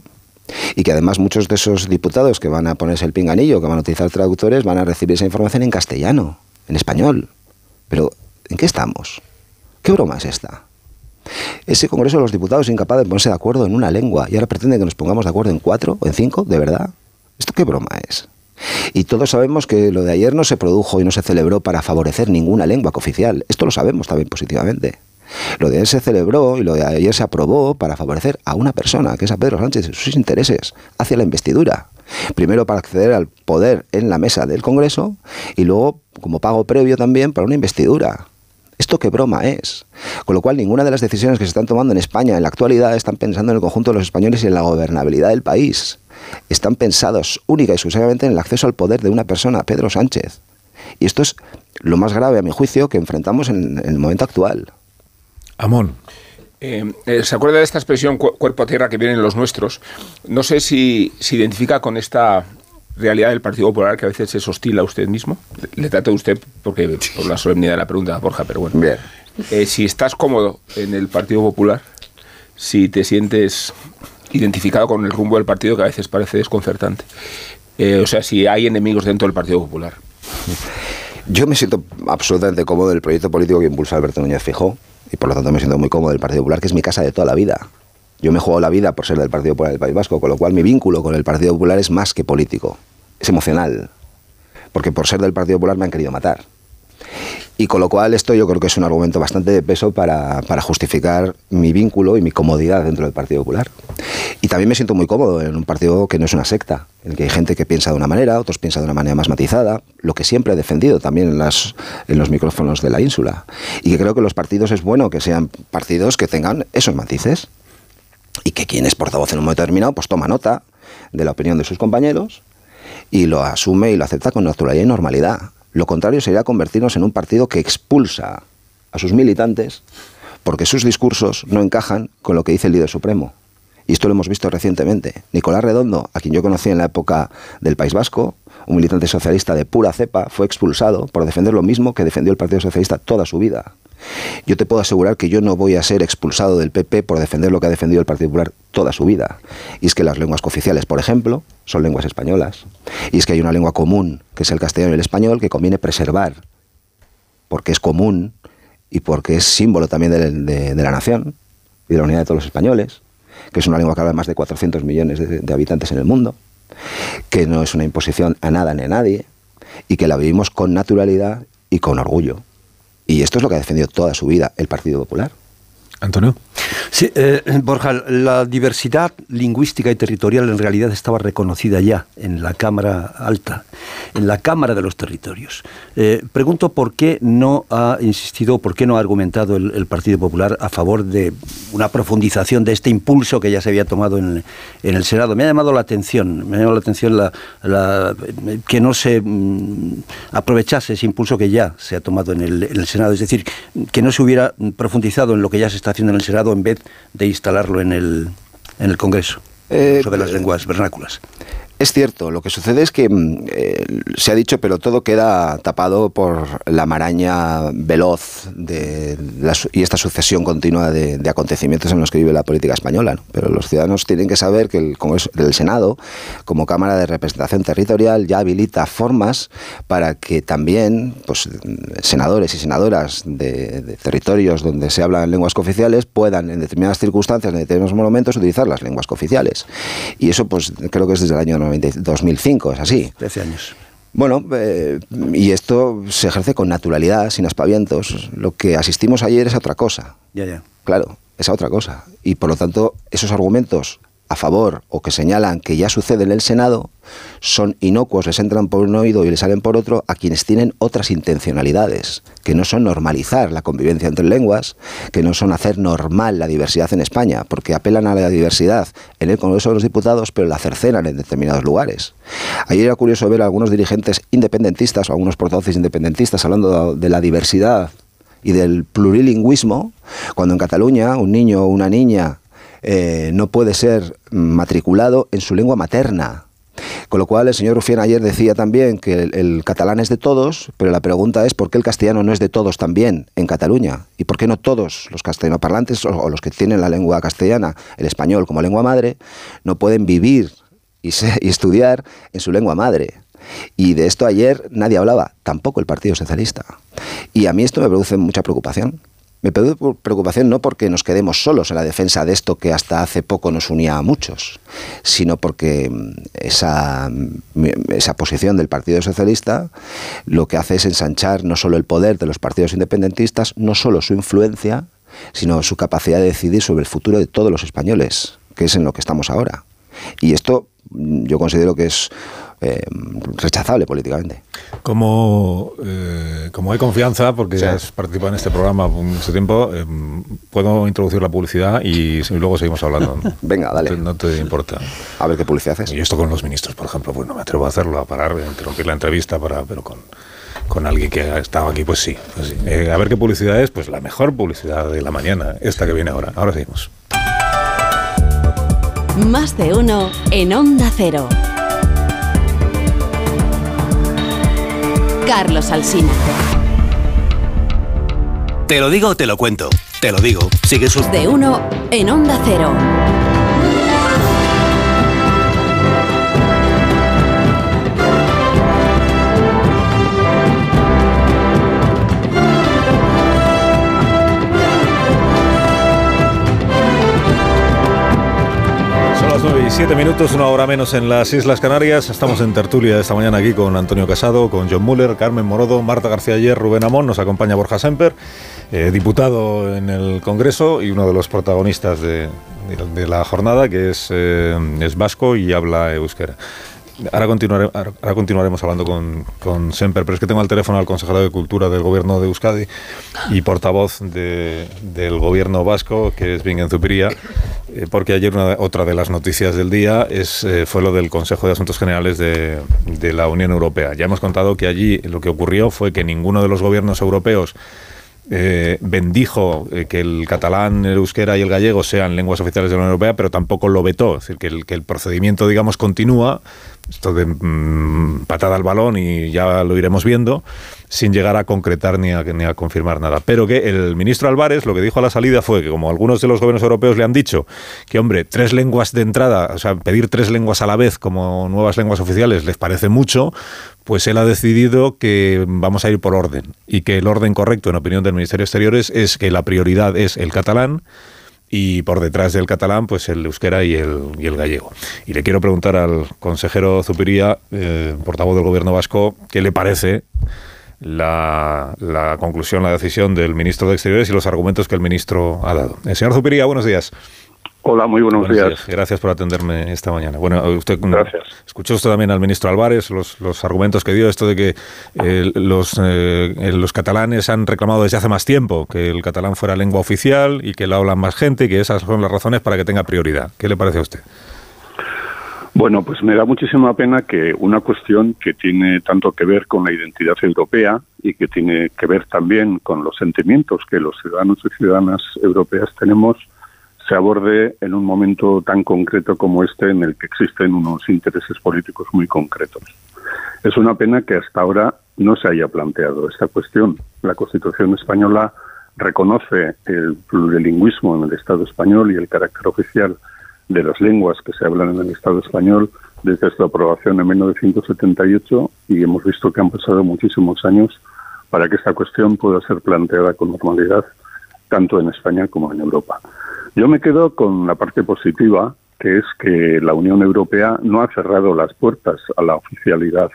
K: Y que además muchos de esos diputados que van a ponerse el pinganillo, que van a utilizar traductores, van a recibir esa información en castellano, en español. Pero, ¿en qué estamos? ¿Qué broma es esta? Ese Congreso de los Diputados es incapaz de ponerse de acuerdo en una lengua y ahora pretende que nos pongamos de acuerdo en cuatro o en cinco, ¿de verdad? ¿Esto qué broma es? Y todos sabemos que lo de ayer no se produjo y no se celebró para favorecer ninguna lengua oficial. Esto lo sabemos también positivamente. Lo de ayer se celebró y lo de ayer se aprobó para favorecer a una persona, que es a Pedro Sánchez, y sus intereses hacia la investidura. Primero para acceder al poder en la mesa del Congreso y luego como pago previo también para una investidura. ¿Esto qué broma es? Con lo cual, ninguna de las decisiones que se están tomando en España en la actualidad están pensando en el conjunto de los españoles y en la gobernabilidad del país. Están pensados única y exclusivamente en el acceso al poder de una persona, Pedro Sánchez. Y esto es lo más grave, a mi juicio, que enfrentamos en, el momento actual.
A: Amón.
I: Eh, eh, ¿Se acuerda de esta expresión cuerpo a tierra que vienen los nuestros? No sé si se identifica con esta realidad del Partido Popular que a veces es hostil a usted mismo. Le, trato a usted porque por la solemnidad de la pregunta, Borja, pero bueno.
K: Bien.
I: Eh, si estás cómodo en el Partido Popular, si te sientes identificado con el rumbo del partido que a veces parece desconcertante. o sea, si hay enemigos dentro del Partido Popular.
K: Yo me siento absolutamente cómodo del proyecto político que impulsa Alberto Núñez Fijó y por lo tanto me siento muy cómodo del Partido Popular, que es mi casa de toda la vida. Yo me juego la vida por ser del Partido Popular del País Vasco, con lo cual mi vínculo con el Partido Popular es más que político, es emocional, porque por ser del Partido Popular me han querido matar. Y con lo cual esto yo creo que es un argumento bastante de peso para, justificar mi vínculo y mi comodidad dentro del Partido Popular. Y también me siento muy cómodo en un partido que no es una secta, en el que hay gente que piensa de una manera, otros piensan de una manera más matizada, lo que siempre he defendido también en, en los micrófonos de la ínsula. Y que creo que los partidos es bueno que sean partidos que tengan esos matices. Y que quien es portavoz en un momento determinado pues toma nota de la opinión de sus compañeros y lo asume y lo acepta con naturalidad y normalidad. Lo contrario sería convertirnos en un partido que expulsa a sus militantes porque sus discursos no encajan con lo que dice el líder supremo. Y esto lo hemos visto recientemente. Nicolás Redondo, a quien yo conocí en la época del País Vasco, un militante socialista de pura cepa, fue expulsado por defender lo mismo que defendió el Partido Socialista toda su vida. Yo te puedo asegurar que yo no voy a ser expulsado del PP por defender lo que ha defendido el Partido Popular toda su vida. Y es que las lenguas cooficiales, por ejemplo, son lenguas españolas. Y es que hay una lengua común, que es el castellano y el español, que conviene preservar, porque es común y porque es símbolo también de, la nación y de la unidad de todos los españoles, que es una lengua que habla más de 400 millones de, habitantes en el mundo, que no es una imposición a nada ni a nadie, y que la vivimos con naturalidad y con orgullo. Y esto es lo que ha defendido toda su vida el Partido Popular.
A: Antonio.
L: Sí, eh, Borja, la diversidad lingüística y territorial en realidad estaba reconocida ya en la Cámara Alta, en la Cámara de los Territorios. Eh, pregunto por qué no ha insistido, por qué no ha argumentado el, Partido Popular a favor de una profundización de este impulso que ya se había tomado en, el Senado. Me ha llamado la atención, me ha llamado la atención que no se mm, aprovechase ese impulso que ya se ha tomado en el, en el Senado, es decir, que no se hubiera profundizado en lo que ya se está haciendo en el Senado en vez de instalarlo en el, en el Congreso, eh, sobre las lenguas vernáculas.
K: Es cierto, lo que sucede es que mm, eh, se ha dicho, pero todo queda tapado por la maraña veloz de y esta sucesión continua de, acontecimientos en los que vive la política española. Pero los ciudadanos tienen que saber que el Congreso del Senado, como Cámara de Representación Territorial, ya habilita formas para que también pues, senadores y senadoras de, de territorios donde se hablan lenguas cooficiales puedan, en determinadas circunstancias, en determinados momentos, utilizar las lenguas cooficiales. Y eso, pues, creo que es desde el año 2005, es así.
L: 13 años.
K: Bueno, eh, y esto se ejerce con naturalidad, sin aspavientos. Lo que asistimos ayer es otra cosa.
L: Ya, ya.
K: Claro, es otra cosa. Y por lo tanto, esos argumentos a favor o que señalan que ya sucede en el Senado son inocuos, les entran por un oído y les salen por otro a quienes tienen otras intencionalidades, que no son normalizar la convivencia entre lenguas, que no son hacer normal la diversidad en España, porque apelan a la diversidad en el Congreso de los Diputados, pero la cercenan en determinados lugares. Ayer era curioso ver a algunos dirigentes independentistas o algunos portavoces independentistas hablando de la diversidad y del plurilingüismo, cuando en Cataluña un niño o una niña eh, no puede ser matriculado en su lengua materna, Con lo cual, el señor Rufián ayer decía también que el, catalán es de todos, pero la pregunta es por qué el castellano no es de todos también en Cataluña y por qué no todos los castellanoparlantes o, o los que tienen la lengua castellana, el español como lengua madre, no pueden vivir y, y estudiar en su lengua madre. Y de esto ayer nadie hablaba, tampoco el Partido Socialista. Y a mí esto me produce mucha preocupación. Me preocupación no porque nos quedemos solos en la defensa de esto que hasta hace poco nos unía a muchos, sino porque mm, esa, mm, esa posición del Partido Socialista lo que hace es ensanchar no solo el poder de los partidos independentistas, no solo su influencia, sino su capacidad de decidir sobre el futuro de todos los españoles, que es en lo que estamos ahora. Y esto mm, yo considero que es eh, rechazable políticamente.
A: Como, eh, como hay confianza, porque has participado en este programa mucho tiempo, eh, puedo introducir la publicidad y, luego seguimos hablando.
K: Venga, dale.
A: No te, importa.
K: A ver qué publicidad haces.
A: Y esto con los ministros, por ejemplo, pues no me atrevo a hacerlo, a parar, a interrumpir la entrevista, para, pero con, con alguien que ha estado aquí, pues sí. Pues a ver qué publicidad es, pues la mejor publicidad de la mañana, esta que viene ahora. Ahora seguimos.
F: Más de uno en Onda Cero. Carlos Alsina.
M: Te lo digo o te lo cuento. Te lo digo. Sigue sus...
F: De uno en Onda Cero.
A: Siete minutos, una hora menos en las Islas Canarias. Estamos en tertulia esta mañana aquí con Antonio Casado, con John Muller, Carmen Morodo, Marta García Ayer, Rubén Amón. Nos acompaña Borja Semper, eh, diputado en el Congreso y uno de los protagonistas de, la jornada, que es, eh, es vasco y habla euskera. Ahora, continuare, ahora continuaremos hablando con, con, Semper, pero es que tengo al teléfono al consejero de Cultura del gobierno de Euskadi y portavoz del gobierno vasco, que es Vingen Zupiría, eh, porque ayer una, otra de las noticias del día es, eh, fue lo del Consejo de Asuntos Generales de, de la Unión Europea. Ya hemos contado que allí lo que ocurrió fue que ninguno de los gobiernos europeos eh, bendijo eh, que el catalán, el euskera y el gallego sean lenguas oficiales de la Unión Europea, pero tampoco lo vetó. Es decir, que el, que el procedimiento, digamos, continúa, esto de mm, patada al balón y ya lo iremos viendo, sin llegar a concretar ni a, ni a confirmar nada. Pero que el ministro Álvarez lo que dijo a la salida fue que, como algunos de los gobiernos europeos le han dicho, que, hombre, tres lenguas de entrada, o sea, pedir tres lenguas a la vez como nuevas lenguas oficiales les parece mucho, pues él ha decidido que vamos a ir por orden y que el orden correcto, en opinión del Ministerio de Exteriores, es que la prioridad es el catalán y por detrás del catalán, pues el euskera y el, gallego. Y le quiero preguntar al consejero Zupiría, eh, portavoz del Gobierno vasco, qué le parece la, la, conclusión, la decisión del ministro de Exteriores y los argumentos que el ministro ha dado. Eh, señor Zupiría, buenos días.
N: Hola, muy buenos, días.
A: Gracias por atenderme esta mañana. Bueno, usted
N: Gracias.
A: escuchó usted también al ministro Álvarez los, los argumentos que dio, esto de que eh, los, eh, los catalanes han reclamado desde hace más tiempo que el catalán fuera lengua oficial y que lo hablan más gente y que esas son las razones para que tenga prioridad. ¿Qué le parece a usted?
N: Bueno, pues me da muchísima pena que una cuestión que tiene tanto que ver con la identidad europea y que tiene que ver también con los sentimientos que los ciudadanos y ciudadanas europeas tenemos, se aborde en un momento tan concreto como este en el que existen unos intereses políticos muy concretos. Es una pena que hasta ahora no se haya planteado esta cuestión. La Constitución española reconoce el plurilingüismo en el Estado español y el carácter oficial de las lenguas que se hablan en el Estado español desde su aprobación en 1978 y hemos visto que han pasado muchísimos años para que esta cuestión pueda ser planteada con normalidad tanto en España como en Europa. Yo me quedo con la parte positiva, que es que la Unión Europea no ha cerrado las puertas a la oficialidad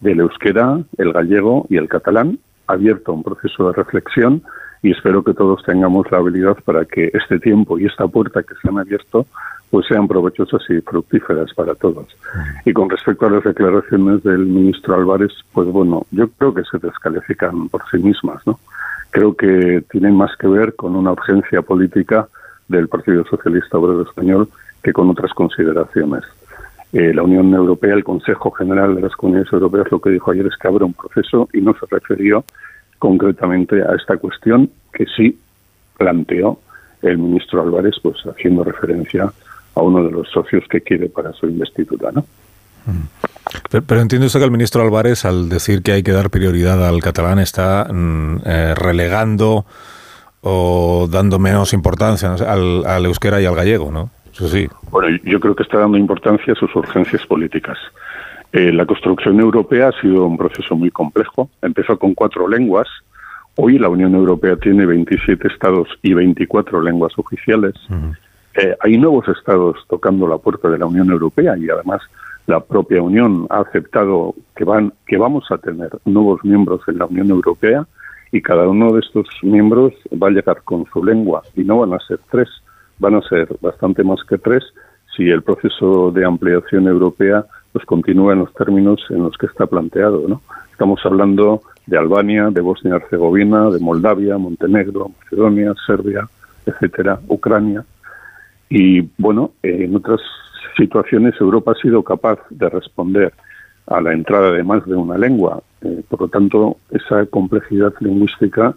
N: del euskera, el gallego y el catalán, ha abierto un proceso de reflexión y espero que todos tengamos la habilidad para que este tiempo y esta puerta que se han abierto pues sean provechosas y fructíferas para todos. Y con respecto a las declaraciones del ministro Álvarez, pues bueno, yo creo que se descalifican por sí mismas, ¿no? Creo que tienen más que ver con una urgencia política del Partido Socialista Obrero Español que con otras consideraciones. Eh, la Unión Europea, el Consejo General de las Comunidades Europeas, lo que dijo ayer es que abre un proceso y no se refirió concretamente a esta cuestión que sí planteó el ministro Álvarez, pues haciendo referencia a uno de los socios que quiere para su investidura, ¿no?
A: Pero, pero, entiende usted que el ministro Álvarez, al decir que hay que dar prioridad al catalán, está mm, eh, relegando o dando menos importancia al, al, euskera y al gallego, ¿no? Eso sí.
N: Bueno, yo creo que está dando importancia a sus urgencias políticas. Eh, la construcción europea ha sido un proceso muy complejo. Empezó con cuatro lenguas. Hoy la Unión Europea tiene 27 estados y 24 lenguas oficiales. eh, hay nuevos estados tocando la puerta de la Unión Europea y además la propia Unión ha aceptado que van que vamos a tener nuevos miembros en la Unión Europea y cada uno de estos miembros va a llegar con su lengua y no van a ser tres, van a ser bastante más que tres si el proceso de ampliación europea pues continúa en los términos en los que está planteado, ¿no? Estamos hablando de Albania, de Bosnia y Herzegovina, de Moldavia, Montenegro, Macedonia, Serbia, etcétera, Ucrania. Y bueno, en otras situaciones Europa ha sido capaz de responder a la entrada de más de una lengua. Eh, por lo tanto, esa complejidad lingüística,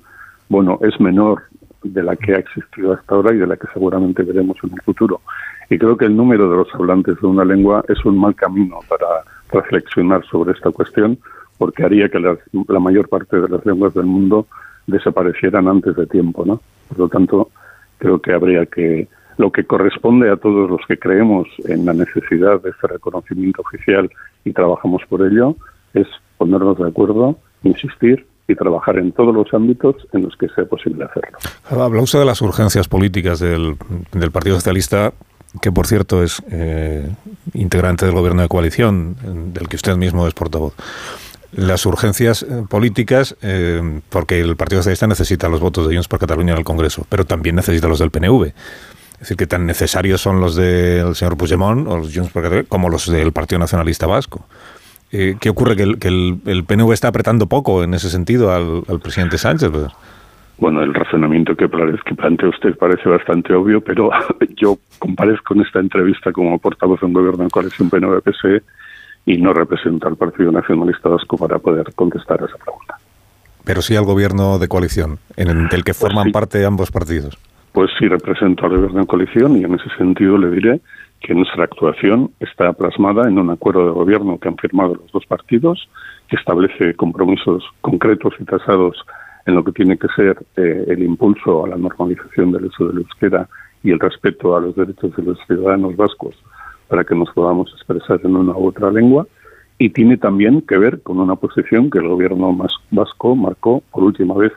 N: bueno, es menor de la que ha existido hasta ahora y de la que seguramente veremos en el futuro. Y creo que el número de los hablantes de una lengua es un mal camino para reflexionar sobre esta cuestión, porque haría que la, mayor parte de las lenguas del mundo desaparecieran antes de tiempo, ¿no? Por lo tanto, creo que habría que lo que corresponde a todos los que creemos en la necesidad de ese reconocimiento oficial y trabajamos por ello es ponernos de acuerdo, insistir y trabajar en todos los ámbitos en los que sea posible hacerlo.
A: Habla usted de las urgencias políticas del, Partido Socialista, que por cierto es eh, integrante del gobierno de coalición, del que usted mismo es portavoz. Las urgencias eh, políticas, eh, porque el Partido Socialista necesita los votos de Junts por Cataluña en el Congreso, pero también necesita los del PNV. Es decir, que tan necesarios son los del señor Puigdemont o los Junts por Cataluña como los del Partido Nacionalista Vasco. Eh, ¿Qué ocurre? ¿Que, el, que el, el, PNV está apretando poco en ese sentido al, al presidente Sánchez? ¿verdad?
N: Bueno, el razonamiento que, que plantea usted parece bastante obvio, pero yo comparezco en esta entrevista como portavoz de un gobierno en coalición PNV-PSE y no represento al Partido Nacionalista Vasco para poder contestar a esa pregunta.
A: Pero sí al gobierno de coalición, en el, del que forman pues sí. parte ambos partidos.
N: Pues sí represento al gobierno en coalición y en ese sentido le diré que nuestra actuación está plasmada en un acuerdo de gobierno que han firmado los dos partidos, que establece compromisos concretos y tasados en lo que tiene que ser eh, el impulso a la normalización del uso del euskera y el respeto a los derechos de los ciudadanos vascos para que nos podamos expresar en una u otra lengua. Y tiene también que ver con una posición que el gobierno vasco marcó por última vez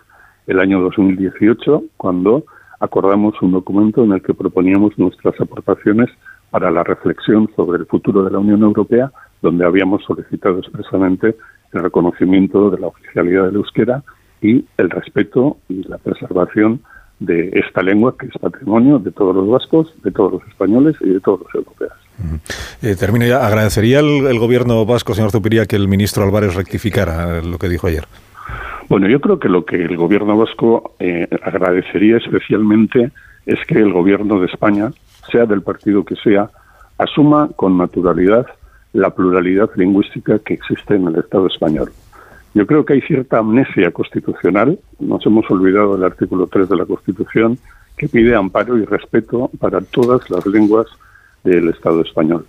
N: el año 2018 cuando acordamos un documento en el que proponíamos nuestras aportaciones para la reflexión sobre el futuro de la Unión Europea, donde habíamos solicitado expresamente el reconocimiento de la oficialidad del euskera y el respeto y la preservación de esta lengua que es patrimonio de todos los vascos, de todos los españoles y de todos los europeos.
A: Eh, termino ya. ¿Agradecería el, el, gobierno vasco, señor Zupiría, que el ministro Álvarez rectificara lo que dijo ayer?
N: Bueno, yo creo que lo que el gobierno vasco eh, agradecería especialmente es que el gobierno de España, sea del partido que sea, asuma con naturalidad la pluralidad lingüística que existe en el Estado español. Yo creo que hay cierta amnesia constitucional, nos hemos olvidado del artículo 3 de la Constitución, que pide amparo y respeto para todas las lenguas del Estado español.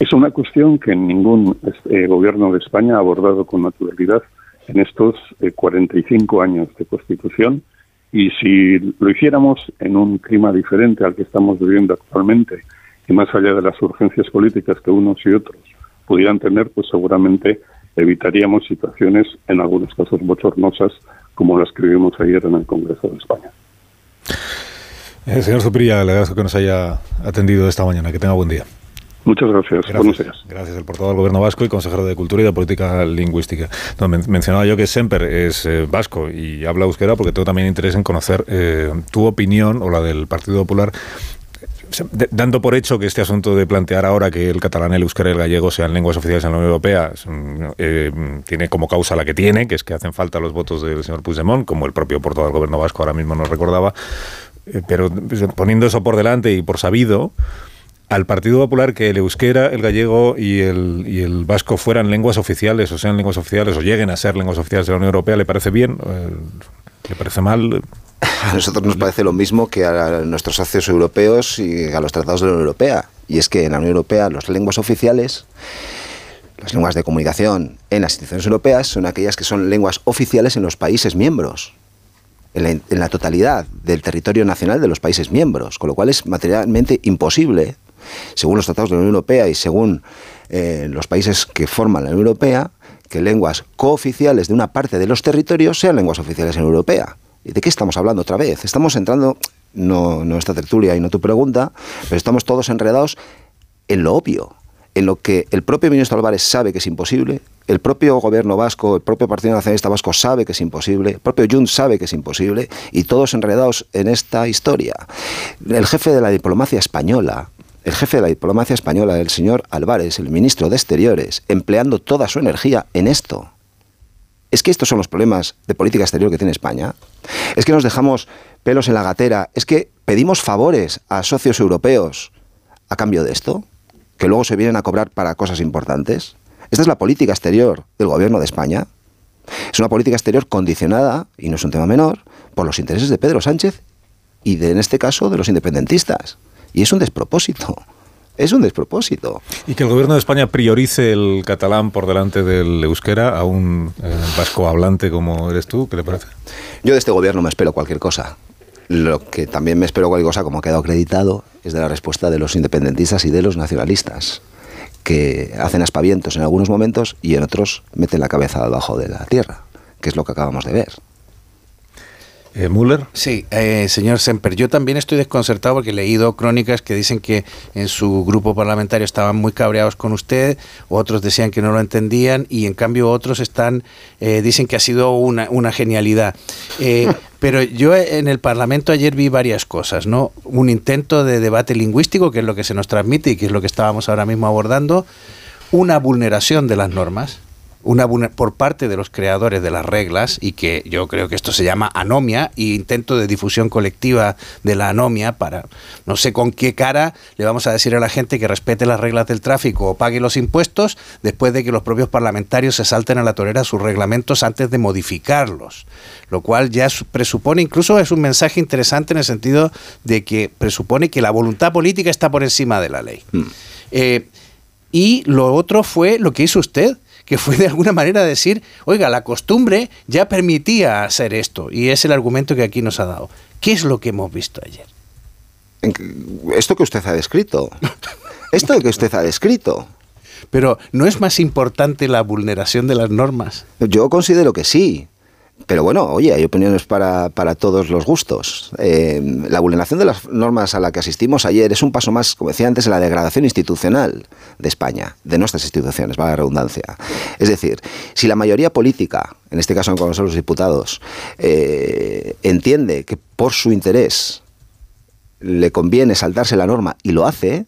N: Es una cuestión que ningún eh, gobierno de España ha abordado con naturalidad en estos eh, 45 años de Constitución y si lo hiciéramos en un clima diferente al que estamos viviendo actualmente y más allá de las urgencias políticas que unos y otros pudieran tener, pues seguramente evitaríamos situaciones en algunos casos bochornosas como las que vivimos ayer en el Congreso de España.
A: Eh, señor Zupiría, le agradezco que nos haya atendido esta mañana. Que tenga buen día.
N: Muchas gracias.
A: gracias.
N: Buenos días.
A: Gracias, el portavoz del Gobierno vasco y consejero de Cultura y de Política Lingüística. No, men mencionaba yo que Semper es eh, vasco y habla euskera porque tengo también interés en conocer eh, tu opinión o la del Partido Popular de, dando por hecho que este asunto de plantear ahora que el catalán, el euskera y el gallego sean lenguas oficiales en la Unión Europea eh, tiene como causa la que tiene, que es que hacen falta los votos del señor Puigdemont, como el propio portavoz del Gobierno vasco ahora mismo nos recordaba, eh, pero poniendo eso por delante y por sabido, al Partido Popular que el euskera, el gallego y el, y el vasco fueran lenguas oficiales, o sean lenguas oficiales, o lleguen a ser lenguas oficiales de la Unión Europea, ¿le parece bien? ¿Le parece mal?
K: A nosotros nos parece lo mismo que a nuestros socios europeos y a los tratados de la Unión Europea. Y es que en la Unión Europea las lenguas oficiales las lenguas de comunicación en las instituciones europeas son aquellas que son lenguas oficiales en los países miembros, en la, totalidad del territorio nacional de los países miembros, con lo cual es materialmente imposible, según los tratados de la Unión Europea y según eh, los países que forman la Unión Europea, que lenguas cooficiales de una parte de los territorios sean lenguas oficiales en Europea. ¿Y de qué estamos hablando otra vez? Estamos entrando, no, no esta tertulia y no tu pregunta, pero estamos todos enredados en lo obvio en lo que el propio ministro Álvarez sabe que es imposible, el propio gobierno vasco, el propio Partido Nacionalista Vasco sabe que es imposible, el propio Junts sabe que es imposible, y todos enredados en esta historia. El jefe de la diplomacia española, el jefe de la diplomacia española, el señor Álvarez, el ministro de Exteriores, empleando toda su energía en esto. Es que estos son los problemas de política exterior que tiene España. Es que nos dejamos pelos en la gatera. Es que pedimos favores a socios europeos a cambio de esto que luego se vienen a cobrar para cosas importantes. Esta es la política exterior del gobierno de España. Es una política exterior condicionada, y no es un tema menor, por los intereses de Pedro Sánchez y de, en este caso de los independentistas. Y es un despropósito. Es un despropósito.
A: Y que el gobierno de España priorice el catalán por delante del euskera a un eh, vasco hablante como eres tú, ¿qué le parece?
K: Yo de este gobierno me espero cualquier cosa. Lo que también me espero cualquier cosa, como ha quedado acreditado, es de la respuesta de los independentistas y de los nacionalistas, que hacen aspavientos en algunos momentos y en otros meten la cabeza debajo de la tierra, que es lo que acabamos de ver.
A: Eh, Müller.
O: Sí, eh, señor Semper, yo también estoy desconcertado porque he leído crónicas que dicen que en su grupo parlamentario estaban muy cabreados con usted, otros decían que no lo entendían y en cambio otros están eh, dicen que ha sido una, una genialidad. Pero yo en el Parlamento ayer vi varias cosas, ¿no? Un intento de debate lingüístico, que es lo que se nos transmite y que es lo que estábamos ahora mismo abordando, una vulneración de las normas, una por parte de los creadores de las reglas y que yo creo que esto se llama anomia y intento de difusión colectiva de la anomia para no sé con qué cara le vamos a decir a la gente que respete las reglas del tráfico o pague los impuestos después de que los propios parlamentarios se salten a la torera sus reglamentos antes de modificarlos lo cual ya presupone incluso es un mensaje interesante en el sentido de que presupone que la voluntad política está por encima de la ley mm. eh, y lo otro fue lo que hizo usted que fue de alguna manera decir, oiga, la costumbre ya permitía hacer esto, y es el argumento que aquí nos ha dado. ¿Qué es lo que hemos visto ayer?
K: Esto que usted ha descrito. Esto que usted ha descrito.
O: Pero ¿no es más importante la vulneración de las normas?
K: Yo considero que sí. Pero bueno, oye, hay opiniones para, todos los gustos. Eh, la vulneración de las normas a la que asistimos ayer es un paso más, como decía antes, en la degradación institucional de España, de nuestras instituciones, va la redundancia. Es decir, si la mayoría política, en este caso en Congreso de los Diputados, eh, entiende que por su interés le conviene saltarse la norma y lo hace,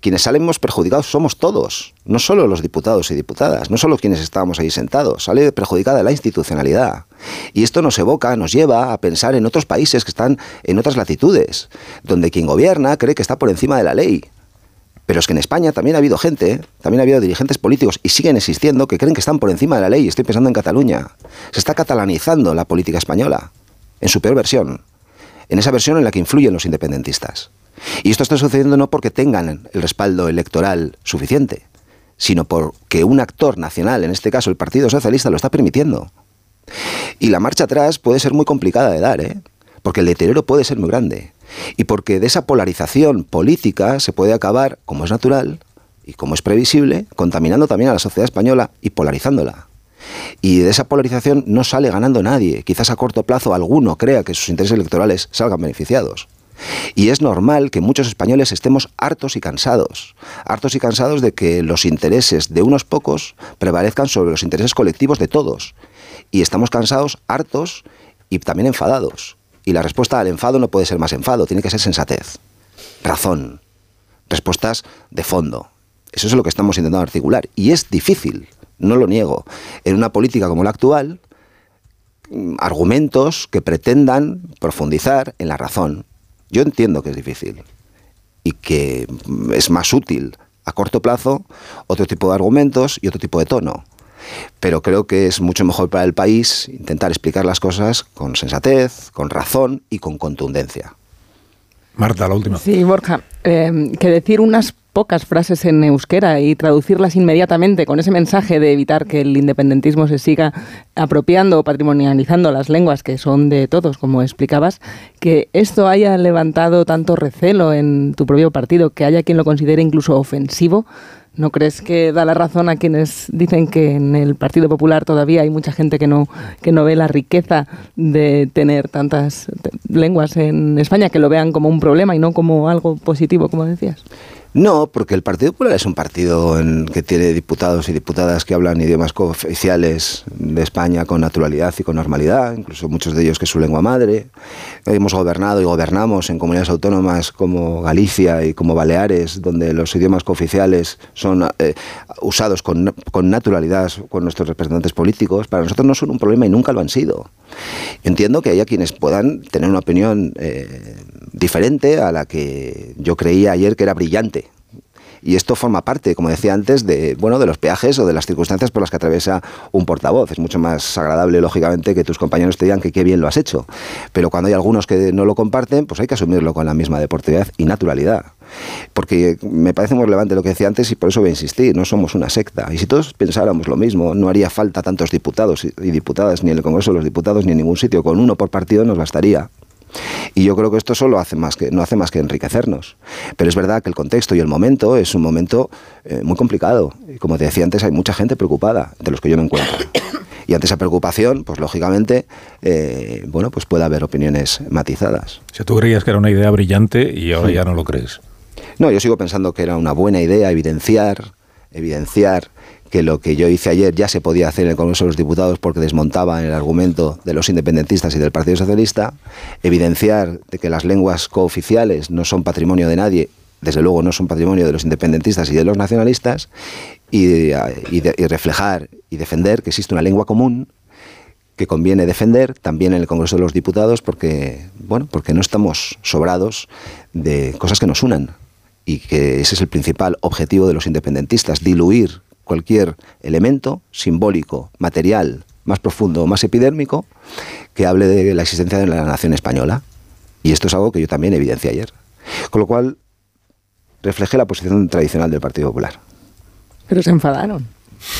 K: quienes salimos perjudicados somos todos, no solo los diputados y diputadas, no solo quienes estábamos ahí sentados, sale perjudicada la institucionalidad. Y esto nos evoca, nos lleva a pensar en otros países que están en otras latitudes, donde quien gobierna cree que está por encima de la ley. Pero es que en España también ha habido gente, también ha habido dirigentes políticos y siguen existiendo que creen que están por encima de la ley. Estoy pensando en Cataluña. Se está catalanizando la política española, en su peor versión, en esa versión en la que influyen los independentistas. Y esto está sucediendo no porque tengan el respaldo electoral suficiente, sino porque un actor nacional, en este caso el Partido Socialista, lo está permitiendo. Y la marcha atrás puede ser muy complicada de dar, ¿eh? porque el deterioro puede ser muy grande. Y porque de esa polarización política se puede acabar, como es natural y como es previsible, contaminando también a la sociedad española y polarizándola. Y de esa polarización no sale ganando nadie. Quizás a corto plazo alguno crea que sus intereses electorales salgan beneficiados. Y es normal que muchos españoles estemos hartos y cansados, hartos y cansados de que los intereses de unos pocos prevalezcan sobre los intereses colectivos de todos. Y estamos cansados, hartos y también enfadados. Y la respuesta al enfado no puede ser más enfado, tiene que ser sensatez, razón, respuestas de fondo. Eso es lo que estamos intentando articular. Y es difícil, no lo niego. En una política como la actual, argumentos que pretendan profundizar en la razón, yo entiendo que es difícil y que es más útil a corto plazo otro tipo de argumentos y otro tipo de tono. Pero creo que es mucho mejor para el país intentar explicar las cosas con sensatez, con razón y con contundencia.
A: Marta, la última.
P: Sí, Borja, eh, que decir unas pocas frases en euskera y traducirlas inmediatamente con ese mensaje de evitar que el independentismo se siga apropiando o patrimonializando las lenguas que son de todos, como explicabas, que esto haya levantado tanto recelo en tu propio partido, que haya quien lo considere incluso ofensivo, ¿No crees que da la razón a quienes dicen que en el Partido Popular todavía hay mucha gente que no, que no ve la riqueza de tener tantas lenguas en España, que lo vean como un problema y no como algo positivo, como decías?
K: No, porque el Partido Popular es un partido en que tiene diputados y diputadas que hablan idiomas cooficiales de España con naturalidad y con normalidad, incluso muchos de ellos que es su lengua madre. Hemos gobernado y gobernamos en comunidades autónomas como Galicia y como Baleares, donde los idiomas cooficiales son eh, usados con, con naturalidad con nuestros representantes políticos. Para nosotros no son un problema y nunca lo han sido. Entiendo que haya quienes puedan tener una opinión eh, diferente a la que yo creía ayer que era brillante. Y esto forma parte, como decía antes, de, bueno, de los peajes o de las circunstancias por las que atraviesa un portavoz. Es mucho más agradable, lógicamente, que tus compañeros te digan que qué bien lo has hecho. Pero cuando hay algunos que no lo comparten, pues hay que asumirlo con la misma deportividad y naturalidad. Porque me parece muy relevante lo que decía antes y por eso voy a insistir, no somos una secta. Y si todos pensáramos lo mismo, no haría falta tantos diputados y diputadas ni en el Congreso de los Diputados ni en ningún sitio. Con uno por partido nos bastaría. Y yo creo que esto solo hace más que, no hace más que enriquecernos. Pero es verdad que el contexto y el momento es un momento eh, muy complicado. Y como te decía antes, hay mucha gente preocupada, de los que yo me encuentro. Y ante esa preocupación, pues lógicamente, eh, bueno, pues puede haber opiniones matizadas.
A: Si tú creías que era una idea brillante y ahora ya no lo crees.
K: No, yo sigo pensando que era una buena idea evidenciar, evidenciar que lo que yo hice ayer ya se podía hacer en el Congreso de los Diputados porque desmontaba el argumento de los independentistas y del Partido Socialista, evidenciar de que las lenguas cooficiales no son patrimonio de nadie, desde luego no son patrimonio de los independentistas y de los nacionalistas, y, reflejar y defender que existe una lengua común que conviene defender también en el Congreso de los Diputados porque, bueno, porque no estamos sobrados de cosas que nos unan y que ese es el principal objetivo de los independentistas, diluir cualquier elemento simbólico, material, más profundo o más epidérmico que hable de la existencia de la nación española. Y esto es algo que yo también evidencié ayer. Con lo cual, reflejé la posición tradicional del Partido Popular.
P: Pero se enfadaron.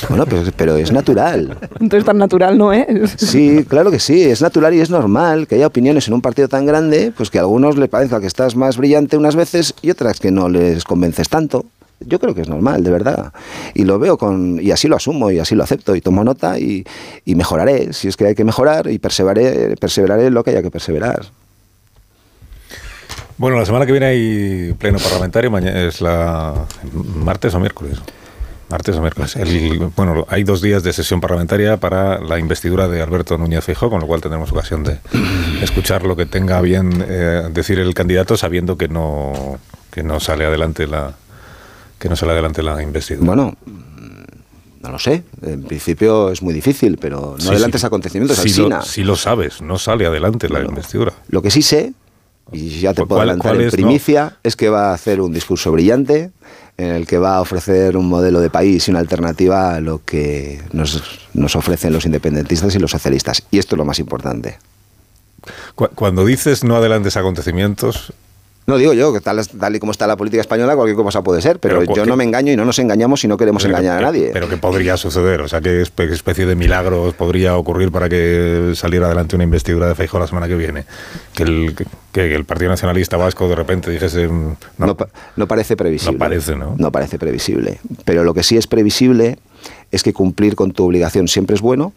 K: Bueno, pero, es natural.
P: Entonces tan natural no es.
K: Sí, claro que sí, es natural y es normal que haya opiniones en un partido tan grande, pues que a algunos les parezca que estás más brillante unas veces y otras que no les convences tanto. Yo creo que es normal, de verdad. Y lo veo con. Y así lo asumo y así lo acepto y tomo nota y, mejoraré. Si es que hay que mejorar y perseveraré, perseveraré en lo que haya que perseverar.
A: Bueno, la semana que viene hay pleno parlamentario, mañana es la martes o miércoles. Martes o miércoles. bueno, hay dos días de sesión parlamentaria para la investidura de Alberto Núñez Feijóo, con lo cual tendremos ocasión de escuchar lo que tenga bien eh, decir el candidato, sabiendo que no que no sale adelante la, que no sale adelante la investidura?
K: Bueno, mm, no lo sé. En principio es muy difícil, pero no adelantes acontecimientos.
A: Si lo, si lo sabes, no sale adelante la investidura.
K: Lo que sí sé, y ya te puedo adelantar en primicia, es que va a hacer un discurso brillante en el que va a ofrecer un modelo de país y una alternativa a lo que nos, nos ofrecen los independentistas y los socialistas. Y esto es lo más importante.
A: Cuando dices no adelantes acontecimientos,
K: no digo yo, que tal, y como está la política española, cualquier cosa puede ser, pero, yo no me engaño y no nos engañamos si no queremos engañar a nadie.
A: Pero ¿qué podría suceder? O sea, ¿qué especie de milagro podría ocurrir para que saliera adelante una investidura de Feijóo la semana que viene? Que el, que, el Partido Nacionalista Vasco de repente dijese...
K: Mm, no, no, parece previsible.
A: No parece, ¿no?
K: No parece previsible. Pero lo que sí es previsible es que cumplir con tu obligación siempre es bueno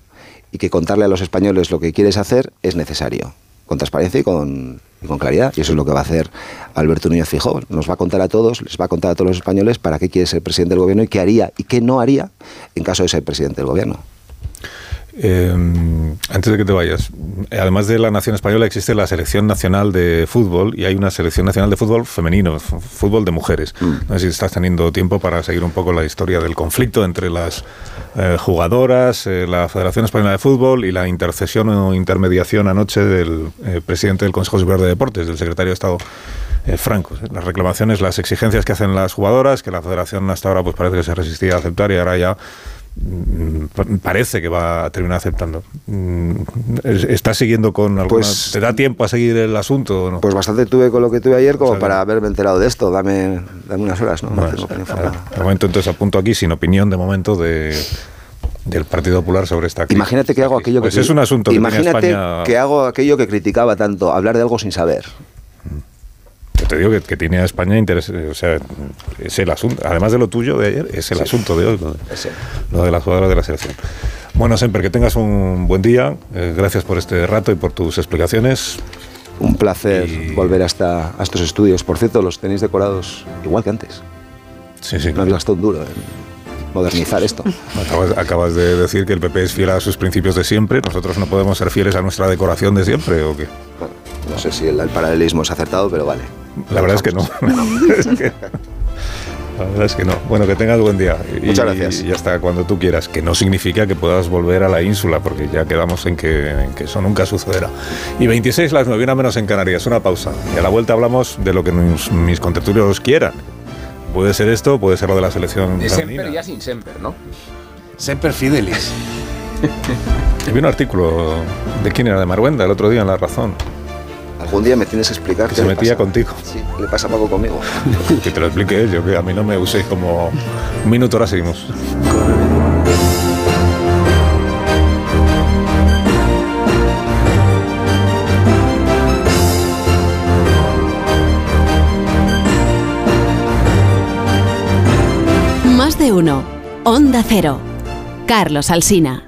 K: y que contarle a los españoles lo que quieres hacer es necesario con transparencia y con, con, claridad. Y eso es lo que va a hacer Alberto Núñez Fijó. Nos va a contar a todos, les va a contar a todos los españoles para qué quiere ser presidente del gobierno y qué haría y qué no haría en caso de ser presidente del gobierno.
A: Eh, antes de que te vayas, además de la nación española existe la selección nacional de fútbol y hay una selección nacional de fútbol femenino, fútbol de mujeres. Mm. No sé si estás teniendo tiempo para seguir un poco la historia del conflicto entre las eh, jugadoras, eh, la Federación Española de Fútbol y la intercesión o intermediación anoche del presidente del Consejo Superior de Deportes, del secretario de Estado. Franco. Las reclamaciones, las exigencias que hacen las jugadoras, que la federación hasta ahora pues parece que se resistía a aceptar y ahora ya parece que va a terminar aceptando. Mm, ¿Estás siguiendo con alguna... Pues, ¿Te da tiempo a seguir el asunto o no?
K: Pues bastante tuve con lo que tuve ayer como para haberme enterado de esto. Dame, dame unas horas, ¿no?
A: de momento entonces apunto aquí sin opinión de momento de del Partido Popular sobre esta crisis.
K: Imagínate que hago aquello
A: pues
K: que
A: es un asunto
K: Imagínate que hago aquello que criticaba tanto, hablar de algo sin saber.
A: Te digo que, tiene a España interés, o sea, es el asunto, además de lo tuyo de ayer, es el asunto de hoy, lo de, las jugadoras de la selección. Bueno, siempre que tengas un buen día, eh, gracias por este rato y por tus explicaciones.
K: Un placer volver hasta a estos estudios. Por cierto, los tenéis decorados igual que antes.
A: Sí, sí.
K: No habéis gastado un duro modernizar esto.
A: Acabas, de decir que el PP es fiel a sus principios de siempre. ¿Nosotros no podemos ser fieles a nuestra decoración de siempre o qué?
K: no sé si el, paralelismo es acertado, pero vale.
A: La verdad es que no. La verdad es que no. Bueno, que tengas buen día.
K: Muchas gracias.
A: Y hasta cuando tú quieras, que no significa que puedas volver a la ínsula, porque ya quedamos en que, eso nunca sucederá. Y 26 las 9, una menos en Canarias, una pausa. Y a la vuelta hablamos de lo que mis contertulios quieran. Puede ser esto, puede ser lo de la selección.
I: De Semper ya sin Semper, ¿no?
L: Semper Fidelis.
A: Vi un artículo de quién era, de Maruenda, el otro día en La Razón.
K: Algún día me tienes que explicar
A: que se metía contigo.
K: Sí, le pasa poco conmigo.
A: que te lo explique yo, que a mí no me usé como un minuto, ahora seguimos.
F: de uno. Onda Cero. Carlos Alsina.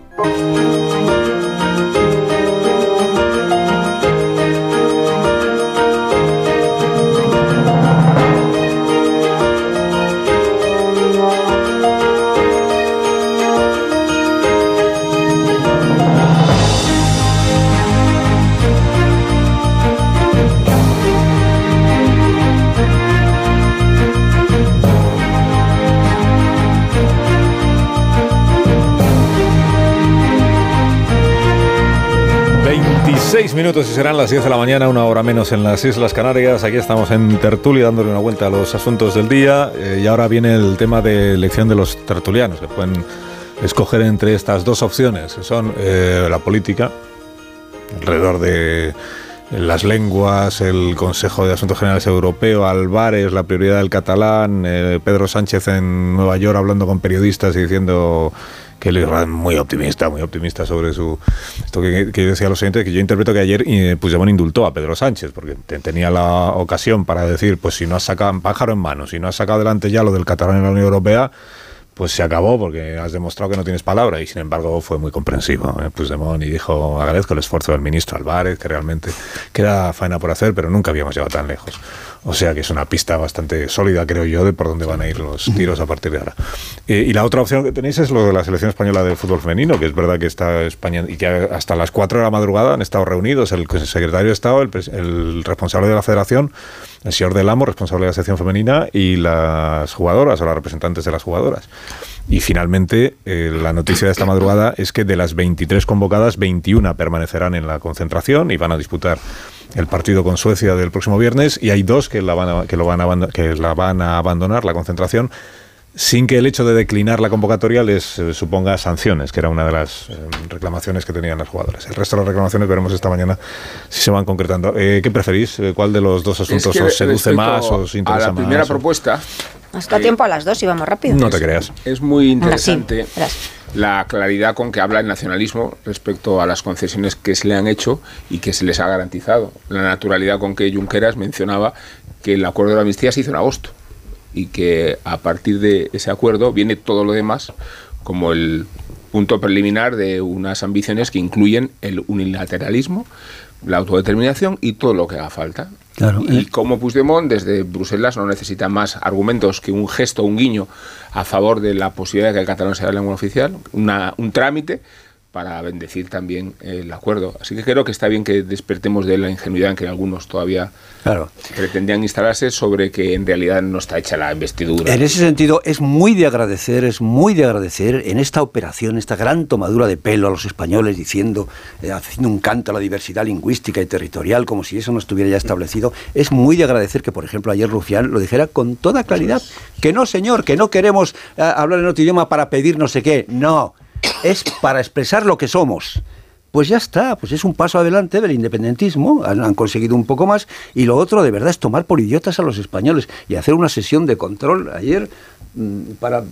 A: Seis minutos y serán las 10 de la mañana, una hora menos en las Islas Canarias. Aquí estamos en tertulia dándole una vuelta a los asuntos del día. Eh, y ahora viene el tema de elección de los tertulianos, que pueden escoger entre estas dos opciones, son eh, la política, alrededor de las lenguas, el Consejo de Asuntos Generales Europeo, Álvarez, la prioridad del catalán, eh, Pedro Sánchez en Nueva York hablando con periodistas y diciendo que era muy optimista, muy optimista sobre su... Esto que, que decía lo siguiente, que yo interpreto que ayer eh, Puigdemont indultó a Pedro Sánchez, porque tenía la ocasión para decir, pues si no has sacado, pájaro en mano, si no has sacado adelante ya lo del catalán en la Unión Europea, pues se acabó porque has demostrado que no tienes palabra y sin embargo fue muy comprensivo ¿eh? Puigdemont y dijo agradezco el esfuerzo del ministro Álvarez que realmente queda faena por hacer pero nunca habíamos llegado tan lejos o sea que es una pista bastante sólida, creo yo, de por dónde van a ir los tiros a partir de ahora. Eh, y la otra opción que tenéis es lo de la selección española de fútbol femenino, que es verdad que está España y que hasta las 4 de la madrugada han estado reunidos el secretario de Estado, el, responsable de la federación, el señor Del Amo, responsable de la selección femenina, y las jugadoras o las representantes de las jugadoras. Y finalmente, eh, la noticia de esta madrugada es que de las 23 convocadas, 21 permanecerán en la concentración y van a disputar el partido con Suecia del próximo viernes y hay dos que la van a, que lo van a, que la van a abandonar la concentración sin que el hecho de declinar la convocatoria les eh, suponga sanciones, que era una de las eh, reclamaciones que tenían las jugadoras. El resto de las reclamaciones veremos esta mañana si se van concretando. Eh, ¿Qué preferís? ¿Cuál de los dos asuntos os seduce más o os interesa
I: más? A la primera propuesta...
J: Hasta tiempo a las dos y vamos rápido.
A: No te creas.
I: Es muy interesante la claridad con que habla el nacionalismo respecto a las concesiones que se le han hecho y que se les ha garantizado. La naturalidad con que Junqueras mencionaba que el acuerdo de la amnistía se hizo en agosto y que a partir de ese acuerdo viene todo lo demás como el punto preliminar de unas ambiciones que incluyen el unilateralismo, la autodeterminación y todo lo que haga falta. y eh. como Puigdemont desde Bruselas no necesita más argumentos que un gesto, un guiño a favor de la posibilidad de que el catalán sea la lengua oficial, un trámite, para bendecir también el acuerdo. Así que creo que está bien que despertemos de la ingenuidad en que algunos todavía claro. pretendían instalarse sobre que en realidad no está hecha la investidura.
L: En ese sentido, es muy de agradecer, es muy de agradecer en esta operación, esta gran tomadura de pelo a los españoles diciendo, eh, haciendo un canto a la diversidad lingüística y territorial, como si eso no estuviera ya establecido, es muy de agradecer que, por ejemplo, ayer Rufián lo dijera con toda claridad, que no, señor, que no queremos eh, hablar en otro idioma para pedir no sé qué, no es para expresar lo que somos. Pues ya está, pues es un paso adelante del independentismo, han, conseguido un poco más, y lo otro de verdad es tomar por idiotas a los españoles y hacer una sesión de control ayer mm, para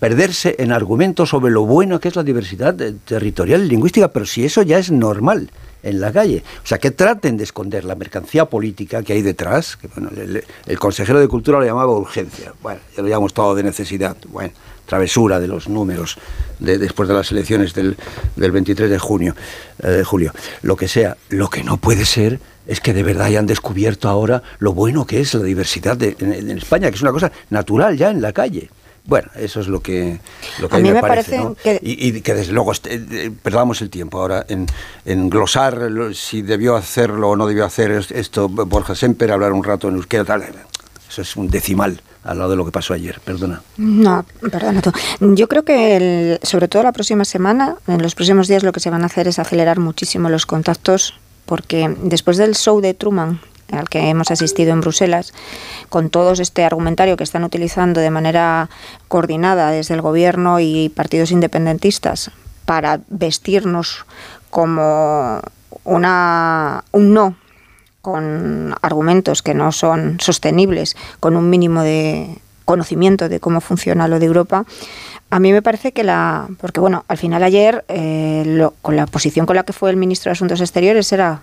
L: perderse en argumentos sobre lo bueno que es la diversidad territorial y lingüística, pero si eso ya es normal en la calle. O sea, que traten de esconder la mercancía política que hay detrás, que el, el consejero de Cultura lo llamaba urgencia, bueno, ya lo llamamos todo de necesidad, bueno travesura de los números de, después de las elecciones del, del 23 de junio, eh, de julio. Lo que sea, lo que no puede ser es que de verdad hayan descubierto ahora lo bueno que es la diversidad en, España, que es una cosa natural ya en la calle. Bueno, eso es lo que, lo que a, mí me, parece. y, que desde luego este, eh, perdamos el tiempo ahora en, en, glosar si debió hacerlo o no debió hacer esto Borja Semper, hablar un rato en euskera, tal. Eso es un decimal al lado de lo que pasó ayer. Perdona.
J: No, perdona tú. Yo creo que sobre todo la próxima semana, en los próximos días, lo que se van a hacer es acelerar muchísimo los contactos, porque después del show de Truman, al que hemos asistido en Bruselas, con todo este argumentario que están utilizando de manera coordinada desde el gobierno y partidos independentistas para vestirnos como una, un no con argumentos que no son sostenibles, con un mínimo de conocimiento de cómo funciona lo de Europa, a mí me parece que la... Porque bueno, al final ayer, eh, con la posición con la que fue el ministro de Asuntos Exteriores era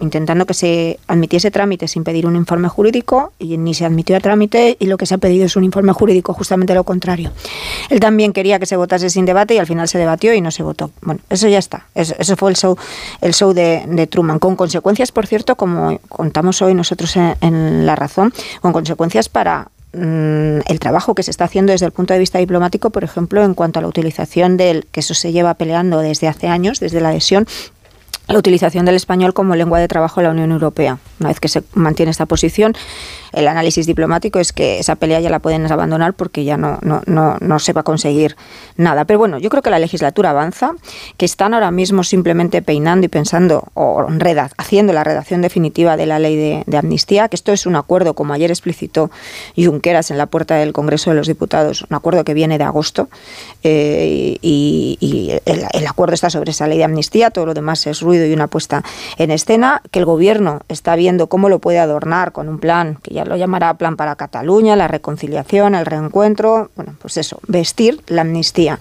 J: intentando que se admitiese trámite sin pedir un informe jurídico y ni se admitió a trámite y lo que se ha pedido es un informe jurídico, justamente lo contrario. Él también quería que se votase sin debate y al final se debatió y no se votó. Bueno, eso ya está. Eso, fue el show, el show de, Truman, con consecuencias, por cierto, como contamos hoy nosotros en, La Razón, con consecuencias para mm, el trabajo que se está haciendo desde el punto de vista diplomático, por ejemplo, en cuanto a la utilización del, que eso se lleva peleando desde hace años, desde la adhesión, la utilización del español como lengua de trabajo en la Unión Europea. Una vez que se mantiene esta posición, el análisis diplomático es que esa pelea ya la pueden abandonar porque ya no, no, no, no se va a conseguir nada. Pero bueno, yo creo que la legislatura avanza, que están ahora mismo simplemente peinando y pensando o haciendo la redacción definitiva de la ley de, amnistía, que esto es un acuerdo, como ayer explicitó Junqueras en la puerta del Congreso de los Diputados, un acuerdo que viene de agosto eh, y, el acuerdo está sobre esa ley de amnistía, todo lo demás es ruido y una puesta en escena, que el gobierno está viendo cómo lo puede adornar con un plan que ya lo llamará Plan para Cataluña, la reconciliación, el reencuentro, bueno, pues eso, vestir la amnistía.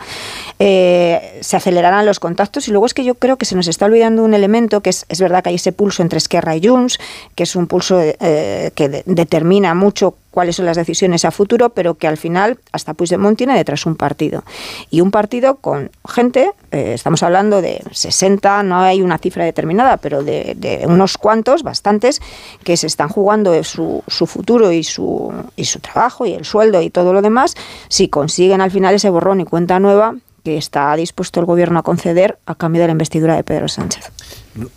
J: Eh, se acelerarán los contactos y luego es que yo creo que se nos está olvidando un elemento que es, es verdad que hay ese pulso entre Esquerra y Junts, que es un pulso eh, que determina mucho cuáles son las decisiones a futuro, pero que al final hasta Puigdemont tiene detrás un partido. Y un partido con gente, eh, estamos hablando de 60, no hay una cifra determinada, pero de, unos cuantos, bastantes, que se están jugando su, futuro y su, y su trabajo y el sueldo y todo lo demás, si consiguen al final ese borrón y cuenta nueva, que está dispuesto el gobierno a conceder a cambio de la investidura de Pedro Sánchez.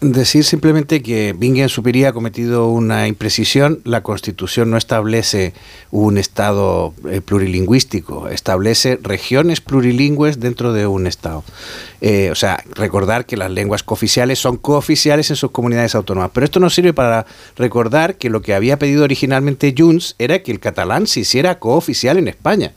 O: Decir simplemente que Bingen Supiri ha cometido una imprecisión. La Constitución no establece un Estado eh, plurilingüístico, establece regiones plurilingües dentro de un Estado. Eh, o sea, recordar que las lenguas cooficiales son cooficiales en sus comunidades autónomas. Pero esto nos sirve para recordar que lo que había pedido originalmente Junts era que el catalán se hiciera cooficial en España.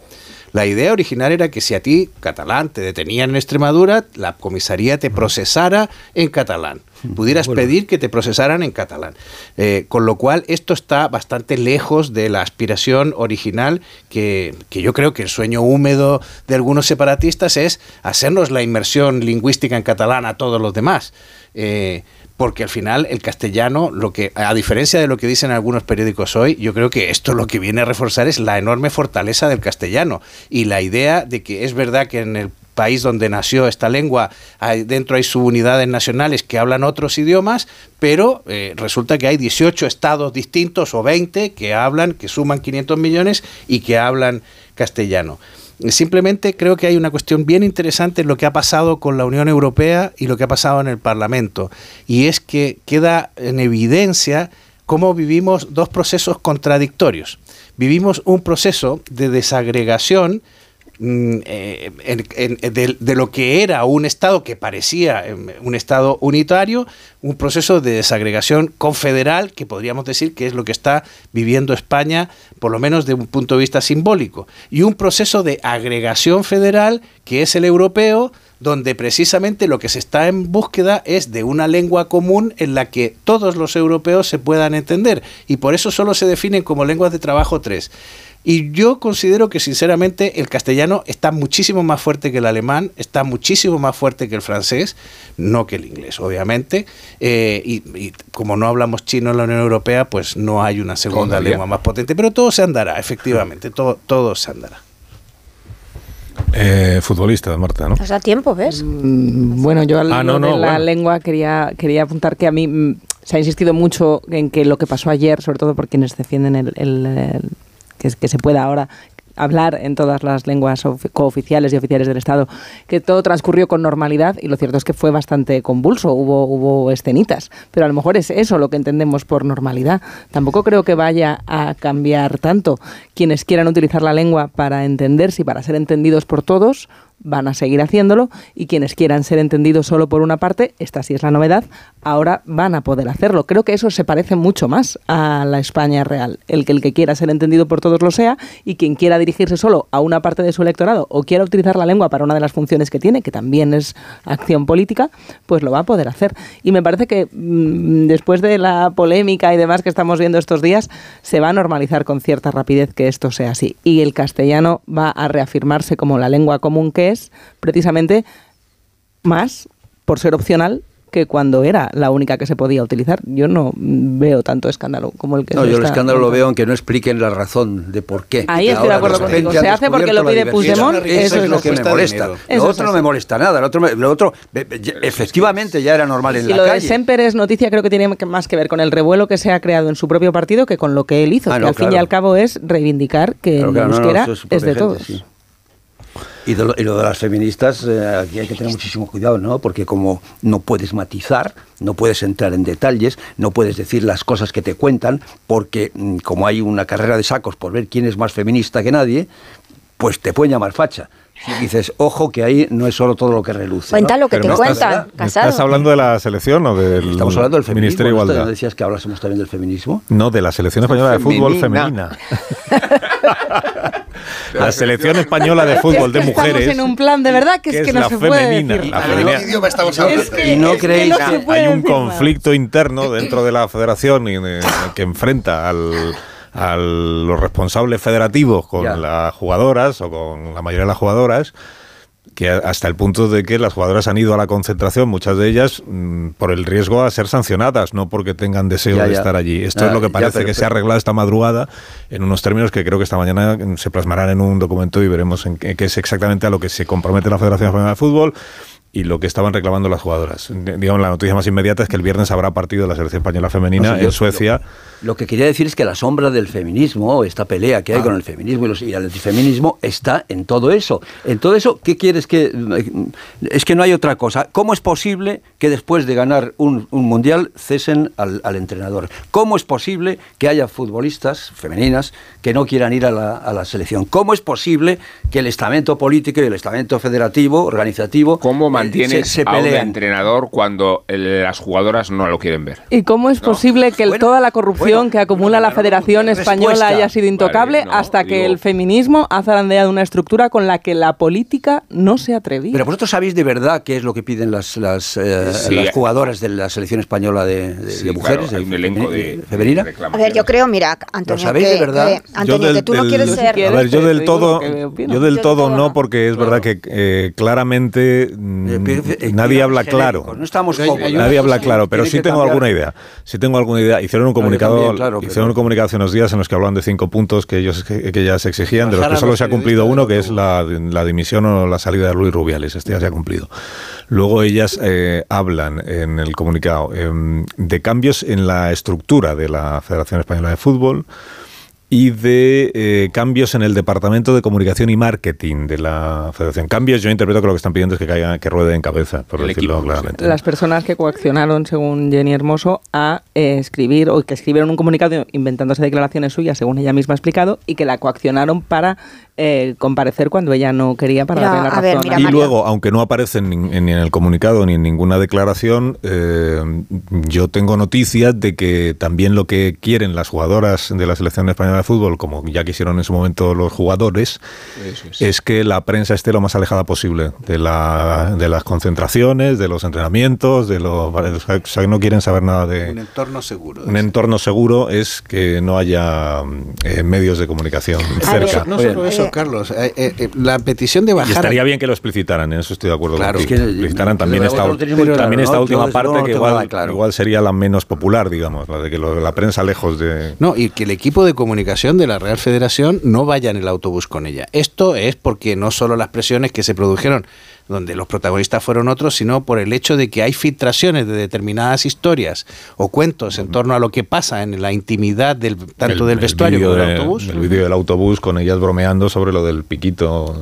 O: La idea original era que si a ti, catalán, te detenían en Extremadura, la comisaría te procesara en catalán. Pudieras pedir que te procesaran en catalán. Eh, con lo cual, esto está bastante lejos de la aspiración original que, yo creo que el sueño húmedo de algunos separatistas es hacernos la inmersión lingüística en catalán a todos los demás. Eh, porque al final el castellano, lo que a diferencia de lo que dicen algunos periódicos hoy, yo creo que esto lo que viene a reforzar es la enorme fortaleza del castellano y la idea de que es verdad que en el país donde nació esta lengua, dentro hay subunidades nacionales que hablan otros idiomas, pero eh, resulta que hay 18 estados distintos o 20 que hablan, que suman 500 millones y que hablan castellano. Simplemente creo que hay una cuestión bien interesante en lo que ha pasado con la Unión Europea y lo que ha pasado en el Parlamento. Y es que queda en evidencia cómo vivimos dos procesos contradictorios. Vivimos un proceso de desagregación Mm, eh, de, lo que era un Estado que parecía em, un Estado unitario, un proceso de desagregación confederal, que podríamos decir que es lo que está viviendo España, por lo menos de un punto de vista simbólico, y un proceso de agregación federal, que es el europeo, donde precisamente lo que se está en búsqueda es de una lengua común en la que todos los europeos se puedan entender, y por eso solo se definen como lenguas de trabajo tres. Y yo considero que sinceramente el castellano está muchísimo más fuerte que el alemán, está muchísimo más fuerte que el francés, no que el inglés, obviamente. Eh, y, como no hablamos chino en la Unión Europea, pues no hay una segunda lengua más potente. Pero todo se andará, efectivamente, todo, todo se andará.
A: Eh, futbolista, Marta, ¿no?
J: Nos da tiempo, ¿ves?
P: Mm, bueno, yo al ah, no, de la lengua quería, quería apuntar que a mí mm, se ha insistido mucho en que lo que pasó ayer, sobre todo por quienes defienden el que, se pueda ahora hablar en todas las lenguas cooficiales y oficiales del Estado, que todo transcurrió con normalidad y lo cierto es que fue bastante convulso, hubo, hubo escenitas, pero a lo mejor es eso lo que entendemos por normalidad. Tampoco creo que vaya a cambiar tanto. Quienes quieran utilizar la lengua para entenderse y para ser entendidos por todos, van a seguir haciéndolo y quienes quieran ser entendidos solo por una parte, esta sí es la novedad, ahora van a poder hacerlo. Creo que eso se parece mucho más a la España real, el que el que quiera ser entendido por todos lo sea y quien quiera dirigirse solo a una parte de su electorado o quiera utilizar la lengua para una de las funciones que tiene, que también es acción política, pues lo va a poder hacer. Y me parece que mm, después de la polémica y demás que estamos viendo estos días, se va a normalizar con cierta rapidez que esto sea así. Y el castellano va a reafirmarse como la lengua común que es, precisamente más por ser opcional que cuando era la única que se podía utilizar. Yo no veo tanto escándalo como el que
L: No, yo el escándalo lo veo aunque no expliquen la razón de por qué.
P: Ahí estoy de acuerdo contigo. Se hace porque lo pide Puigdemont.
L: Eso, es lo que me molesta. Lo otro no me molesta nada. Lo otro, lo otro efectivamente ya era normal en la
P: lo
L: calle.
P: de Semper es noticia, creo que tiene más que ver con el revuelo que se ha creado en su propio partido que con lo que él hizo. Ah, que al fin y al cabo es reivindicar que el euskera es de todos.
L: Y, lo, de las feministas, eh, aquí hay que tener muchísimo cuidado, ¿no? Porque como no puedes matizar, no puedes entrar en detalles, no puedes decir las cosas que te cuentan, porque mm, como hay una carrera de sacos por ver quién es más feminista que nadie, pues te pueden llamar facha. Si dices, ojo, que ahí no es solo todo lo que reluce.
J: Cuenta lo que te cuentan,
A: ¿Estás hablando de la selección o del
L: Estamos hablando del
A: Ministerio de Igualdad?
L: ¿No decías que hablásemos también del feminismo?
A: No, de la selección española de fútbol femenina. la selección española de fútbol de mujeres.
P: Estamos en un plan de verdad que, es que no se femenina,
A: puede. La
L: estamos hablando? y no creéis que
A: hay un conflicto interno dentro de la federación que enfrenta al a los responsables federativos con las jugadoras o con la mayoría de las jugadoras que hasta el punto de que las jugadoras han ido a la concentración, muchas de ellas, mm, por el riesgo a ser sancionadas, no porque tengan deseo de estar allí. Esto es lo que parece que se ha arreglado esta madrugada en unos términos que creo que esta mañana se plasmarán en un documento y veremos en qué, es exactamente a lo que se compromete la Federación Española de Fútbol y lo que estaban reclamando las jugadoras. Digamos, la noticia más inmediata es que el viernes habrá partido de la selección española femenina en Suecia.
L: Lo, que quería decir es que la sombra del feminismo, esta pelea que hay ah. con el feminismo y, los, y, el antifeminismo, está en todo eso. En todo eso, ¿qué quieres que.? Es que no hay otra cosa. ¿Cómo es posible que después de ganar un, mundial cesen al, entrenador? ¿Cómo es posible que haya futbolistas femeninas que no quieran ir a la, a la selección? ¿Cómo es posible que el estamento político y el estamento federativo, organizativo.
I: ¿Cómo mantiene se, a un entrenador cuando las jugadoras no lo quieren ver?
P: ¿Y cómo es posible que toda la corrupción que acumula la Federación Española haya sido intocable hasta que el feminismo ha zarandeado una estructura con la que la política no se atrevía?
L: Pero vosotros sabéis de verdad qué es lo que piden las, las, eh, jugadoras de la selección española de, mujeres,
I: hay un elenco de,
L: femenina.
J: a ver, yo creo, mira, Antonio, ¿Lo sabéis de verdad? Antonio, que tú no quieres ser...
A: A ver, yo del todo, yo del todo no, porque es verdad que eh, claramente Mm, nadie habla claro.
L: No estamos
A: Nadie habla claro, pero sí tengo alguna idea. Sí tengo alguna idea. Hicieron un comunicado, hicieron un comunicado hace unos días en los que hablan de cinco puntos que ellos que, ya se exigían, de los que solo se ha cumplido uno, que es la, dimisión o la salida de Luis Rubiales. Este ya se ha cumplido. Luego ellas eh, hablan en el comunicado em, de cambios en la estructura de la Federación Española de Fútbol y de eh, cambios en el Departamento de Comunicación y Marketing de la Federación. Cambios, yo interpreto que lo que están pidiendo es que caiga, que ruede en cabeza, por decirlo claramente.
P: Las personas que coaccionaron, según Jenny Hermoso, a eh, escribir o que escribieron un comunicado inventándose declaraciones suyas, según ella misma ha explicado, y que la coaccionaron para eh, comparecer cuando ella no quería para darle la razón.
A: y luego, aunque no aparece ni en, el comunicado ni en ninguna declaración, eh, yo tengo noticias de que también lo que quieren las jugadoras de la selección española de fútbol, como ya quisieron en su momento los jugadores, es. que la prensa esté lo más alejada posible de, la, de las concentraciones, de los entrenamientos, de los, o sea, no quieren saber nada de
O: un entorno seguro.
A: Un entorno seguro es que no haya eh, medios de comunicación cerca.
O: no solo eso, Carlos. Eh, eh, eh, la petición de bajar. Y
A: estaría bien que lo explicitaran, en eso estoy de acuerdo. Claro, que explicitaran también esta, también esta última parte que igual, igual, sería la menos popular, digamos, la de que lo, la prensa lejos de.
O: No, y que el equipo de comunicación de la Real Federación no vaya en el autobús con ella. Esto es porque no solo las presiones que se produjeron donde los protagonistas fueron otros, sino por el hecho de que hay filtraciones de determinadas historias o cuentos en torno a lo que pasa en la intimidad del tanto del vestuario como del autobús.
A: El vídeo del autobús con ellas bromeando sobre lo del piquito.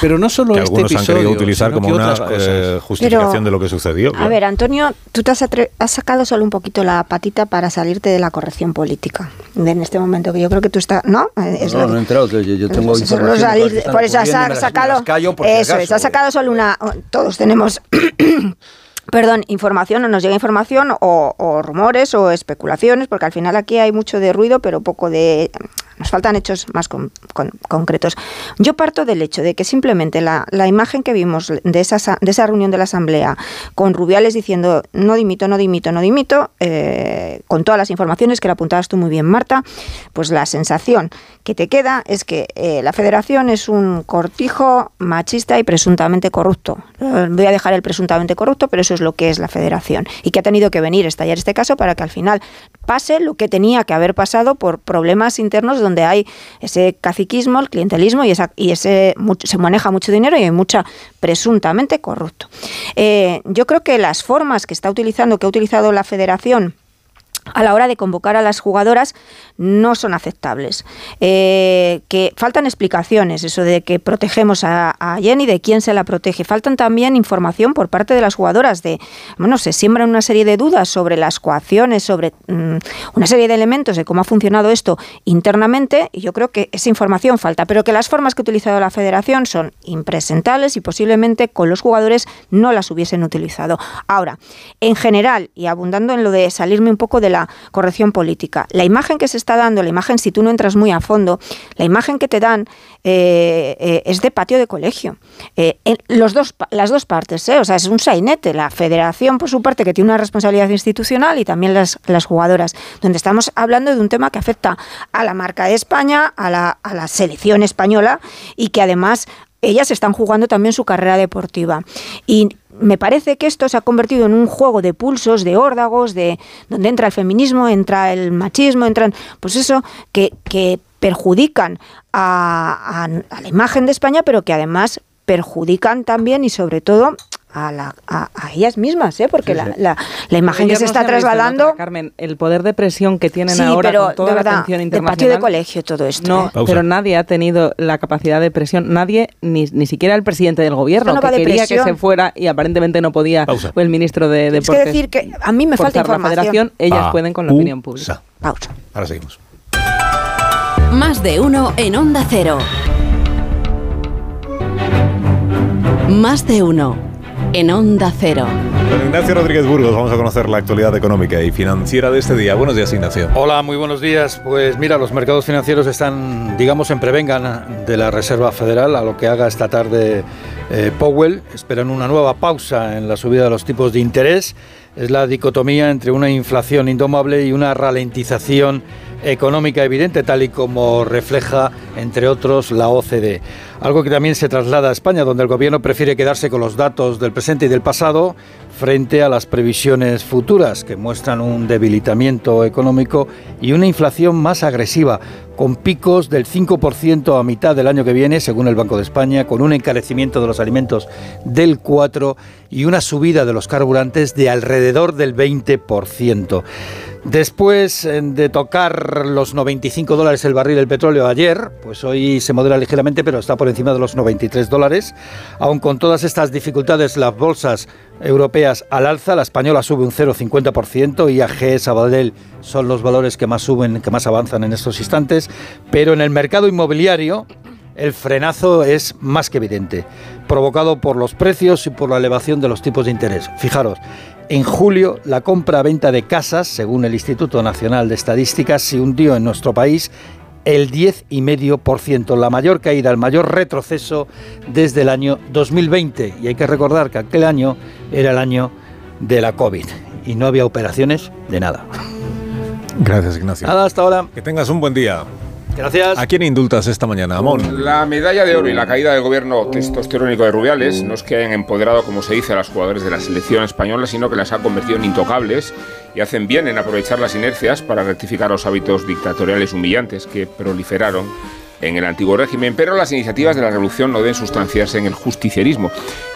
O: Pero no solo
A: que
O: este
A: algunos
O: episodio,
A: han querido utilizar como una eh, justificación de lo que sucedió.
J: A ver, Antonio, tú te has, has, sacado solo un poquito la patita para salirte de la corrección política en este momento, que yo creo que tú estás, ¿no?
L: Es no, no he enterado, yo, tengo pues
J: Por eso has sacado, eso, has sacado solo una, todos tenemos perdón, información o nos llega información o, rumores o especulaciones, porque al final aquí hay mucho de ruido, pero poco de nos faltan hechos más concretos. Yo parto del hecho de que simplemente la, imagen que vimos de esa, de esa reunión de la Asamblea con Rubiales diciendo no dimito, no dimito, no dimito, eh, con todas las informaciones que la apuntabas tú muy bien, Marta, pues la sensación que te queda es que eh, la federación es un cortijo machista y presuntamente corrupto. Voy a dejar el presuntamente corrupto, pero eso es lo que es la federación. Y que ha tenido que venir a estallar este caso para que al final pase lo que tenía que haber pasado por problemas internos donde hay ese caciquismo, el clientelismo y, ese se maneja mucho dinero y hay mucha presuntamente corrupto. Eh, yo creo que las formas que está utilizando, que ha utilizado la federación, a la hora de convocar a las jugadoras no son aceptables. Eh, que faltan explicaciones, eso de que protegemos a, Jenny, de quién se la protege. Faltan también información por parte de las jugadoras de, bueno, se siembran una serie de dudas sobre las coacciones, sobre mm, una serie de elementos de cómo ha funcionado esto internamente y yo creo que esa información falta, pero que las formas que ha utilizado la federación son impresentables y posiblemente con los jugadores no las hubiesen utilizado. Ahora, en general, y abundando en lo de salirme un poco de la corrección política. La imagen que se está dando, la imagen, si tú no entras muy a fondo, la imagen que te dan eh, eh, es de patio de colegio. Eh, los dos, las dos partes, o sea, es un sainete. La federación, por su parte, que tiene una responsabilidad institucional y también las, las jugadoras, donde estamos hablando de un tema que afecta a la marca de España, a la, a la selección española y que además ellas están jugando también su carrera deportiva. Y me parece que esto se ha convertido en un juego de pulsos, de órdagos, de donde entra el feminismo, entra el machismo, entran, pues eso, que, que perjudican a, a la imagen de España, pero que además perjudican también y sobre todo a, la, a, ellas mismas, ¿eh? porque la, la, la, imagen que se está trasladando...
P: Carmen, el poder de presión que tienen ahora con toda la atención internacional...
J: patio de colegio todo esto.
P: No, ¿eh? pero nadie ha tenido la capacidad de presión, nadie, ni, ni siquiera el presidente del gobierno, que quería que se fuera y aparentemente no podía, o el ministro de Deportes...
J: Es que decir que a mí me falta información.
P: La federación, ellas pueden con la opinión pública.
J: Pausa.
A: Ahora seguimos.
F: Más de uno en Onda Cero. Más de uno en Onda Cero.
A: Con Ignacio Rodríguez Burgos vamos a conocer la actualidad económica y financiera de este día. Buenos días, Ignacio.
Q: Hola, muy buenos días. Pues mira, los mercados financieros están, digamos, en prevengan de la Reserva Federal a lo que haga esta tarde eh, Powell. Esperan una nueva pausa en la subida de los tipos de interés. Es la dicotomía entre una inflación indomable y una ralentización económica evidente, tal y como refleja, entre otros, la OCDE. Algo que también se traslada a España, donde el gobierno prefiere quedarse con los datos del presente y del pasado frente a las previsiones futuras, que muestran un debilitamiento económico y una inflación más agresiva, con picos del 5% a mitad del año que viene, según el Banco de España, con un encarecimiento de los alimentos del 4% y una subida de los carburantes de alrededor del 20%. Después eh, de tocar los 95 dólares el barril del petróleo ayer, pues hoy se modera ligeramente, pero está por encima de los 93 dólares. Aún con todas estas dificultades, las bolsas europeas al alza, la española sube un 0,50%, IAG, Sabadell son los valores que más suben, que más avanzan en estos instantes, pero en el mercado inmobiliario el frenazo es más que evidente, provocado por los precios y por la elevación de los tipos de interés. Fijaros, en julio, la compra-venta de casas, según el Instituto Nacional de Estadísticas, se hundió en nuestro país el 10,5%, la mayor caída, el mayor retroceso desde el año 2020. Y hay que recordar que aquel año era el año de la COVID y no había operaciones de nada.
A: Gracias, Ignacio.
Q: Nada, hasta ahora.
A: Que tengas un buen día.
Q: Gracias.
A: ¿A quién indultas esta mañana, Amón?
I: La medalla de oro y la caída del gobierno testosterónico de Rubiales no es que hayan empoderado, como se dice, a los jugadores de la selección española, sino que las ha convertido en intocables y hacen bien en aprovechar las inercias para rectificar los hábitos dictatoriales humillantes que proliferaron en el antiguo régimen, pero las iniciativas de la revolución no deben sustanciarse en el justicierismo.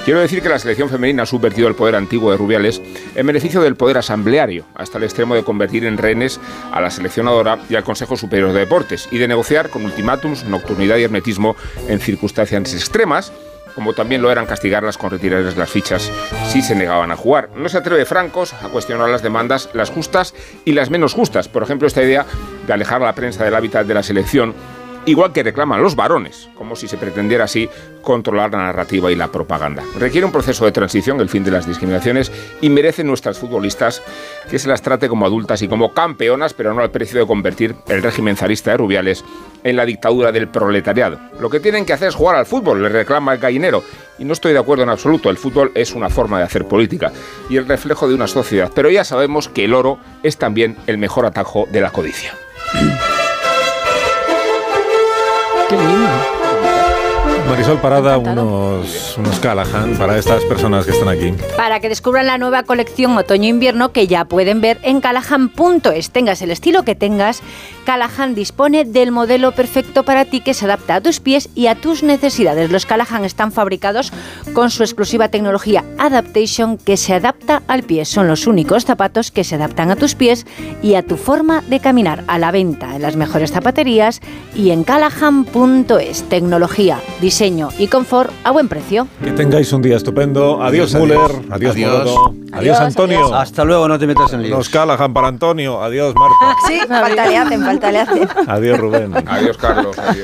I: Quiero decir que la selección femenina ha subvertido el poder antiguo de Rubiales en beneficio del poder asambleario, hasta el extremo de convertir en rehenes a la seleccionadora y al Consejo Superior de Deportes, y de negociar con ultimátums, nocturnidad y hermetismo en circunstancias extremas, como también lo eran castigarlas con retirarles las fichas si se negaban a jugar. No se atreve Francos a cuestionar las demandas, las justas y las menos justas. Por ejemplo, esta idea de alejar a la prensa del hábitat de la selección igual que reclaman los varones, como si se pretendiera así controlar la narrativa y la propaganda. Requiere un proceso de transición, el fin de las discriminaciones, y merecen nuestras futbolistas que se las trate como adultas y como campeonas, pero no al precio de convertir el régimen zarista de Rubiales en la dictadura del proletariado. Lo que tienen que hacer es jugar al fútbol, le reclama el gallinero, y no estoy de acuerdo en absoluto, el fútbol es una forma de hacer política y el reflejo de una sociedad, pero ya sabemos que el oro es también el mejor atajo de la codicia.
P: Qué lindo.
A: Marisol Parada, unos, unos Callahan para estas personas que están aquí.
J: Para que descubran la nueva colección otoño-invierno que ya pueden ver en callahan.es. Tengas el estilo que tengas, Callahan dispone del modelo perfecto para ti que se adapta a tus pies y a tus necesidades. Los Callahan están fabricados con su exclusiva tecnología Adaptation que se adapta al pie. Son los únicos zapatos que se adaptan a tus pies y a tu forma de caminar. A la venta en las mejores zapaterías y en callahan.es. Tecnología, diseño y confort a buen precio.
A: Que tengáis un día estupendo. Adiós, Müller. Adiós, adiós. Adiós, Antonio.
L: Hasta luego, no te metas en líos.
A: Nos Callahan para Antonio. Adiós, Marta.
J: sí, falta le hacen, falta le hacen.
A: Adiós, Rubén.
I: Adiós, Carlos. Adiós.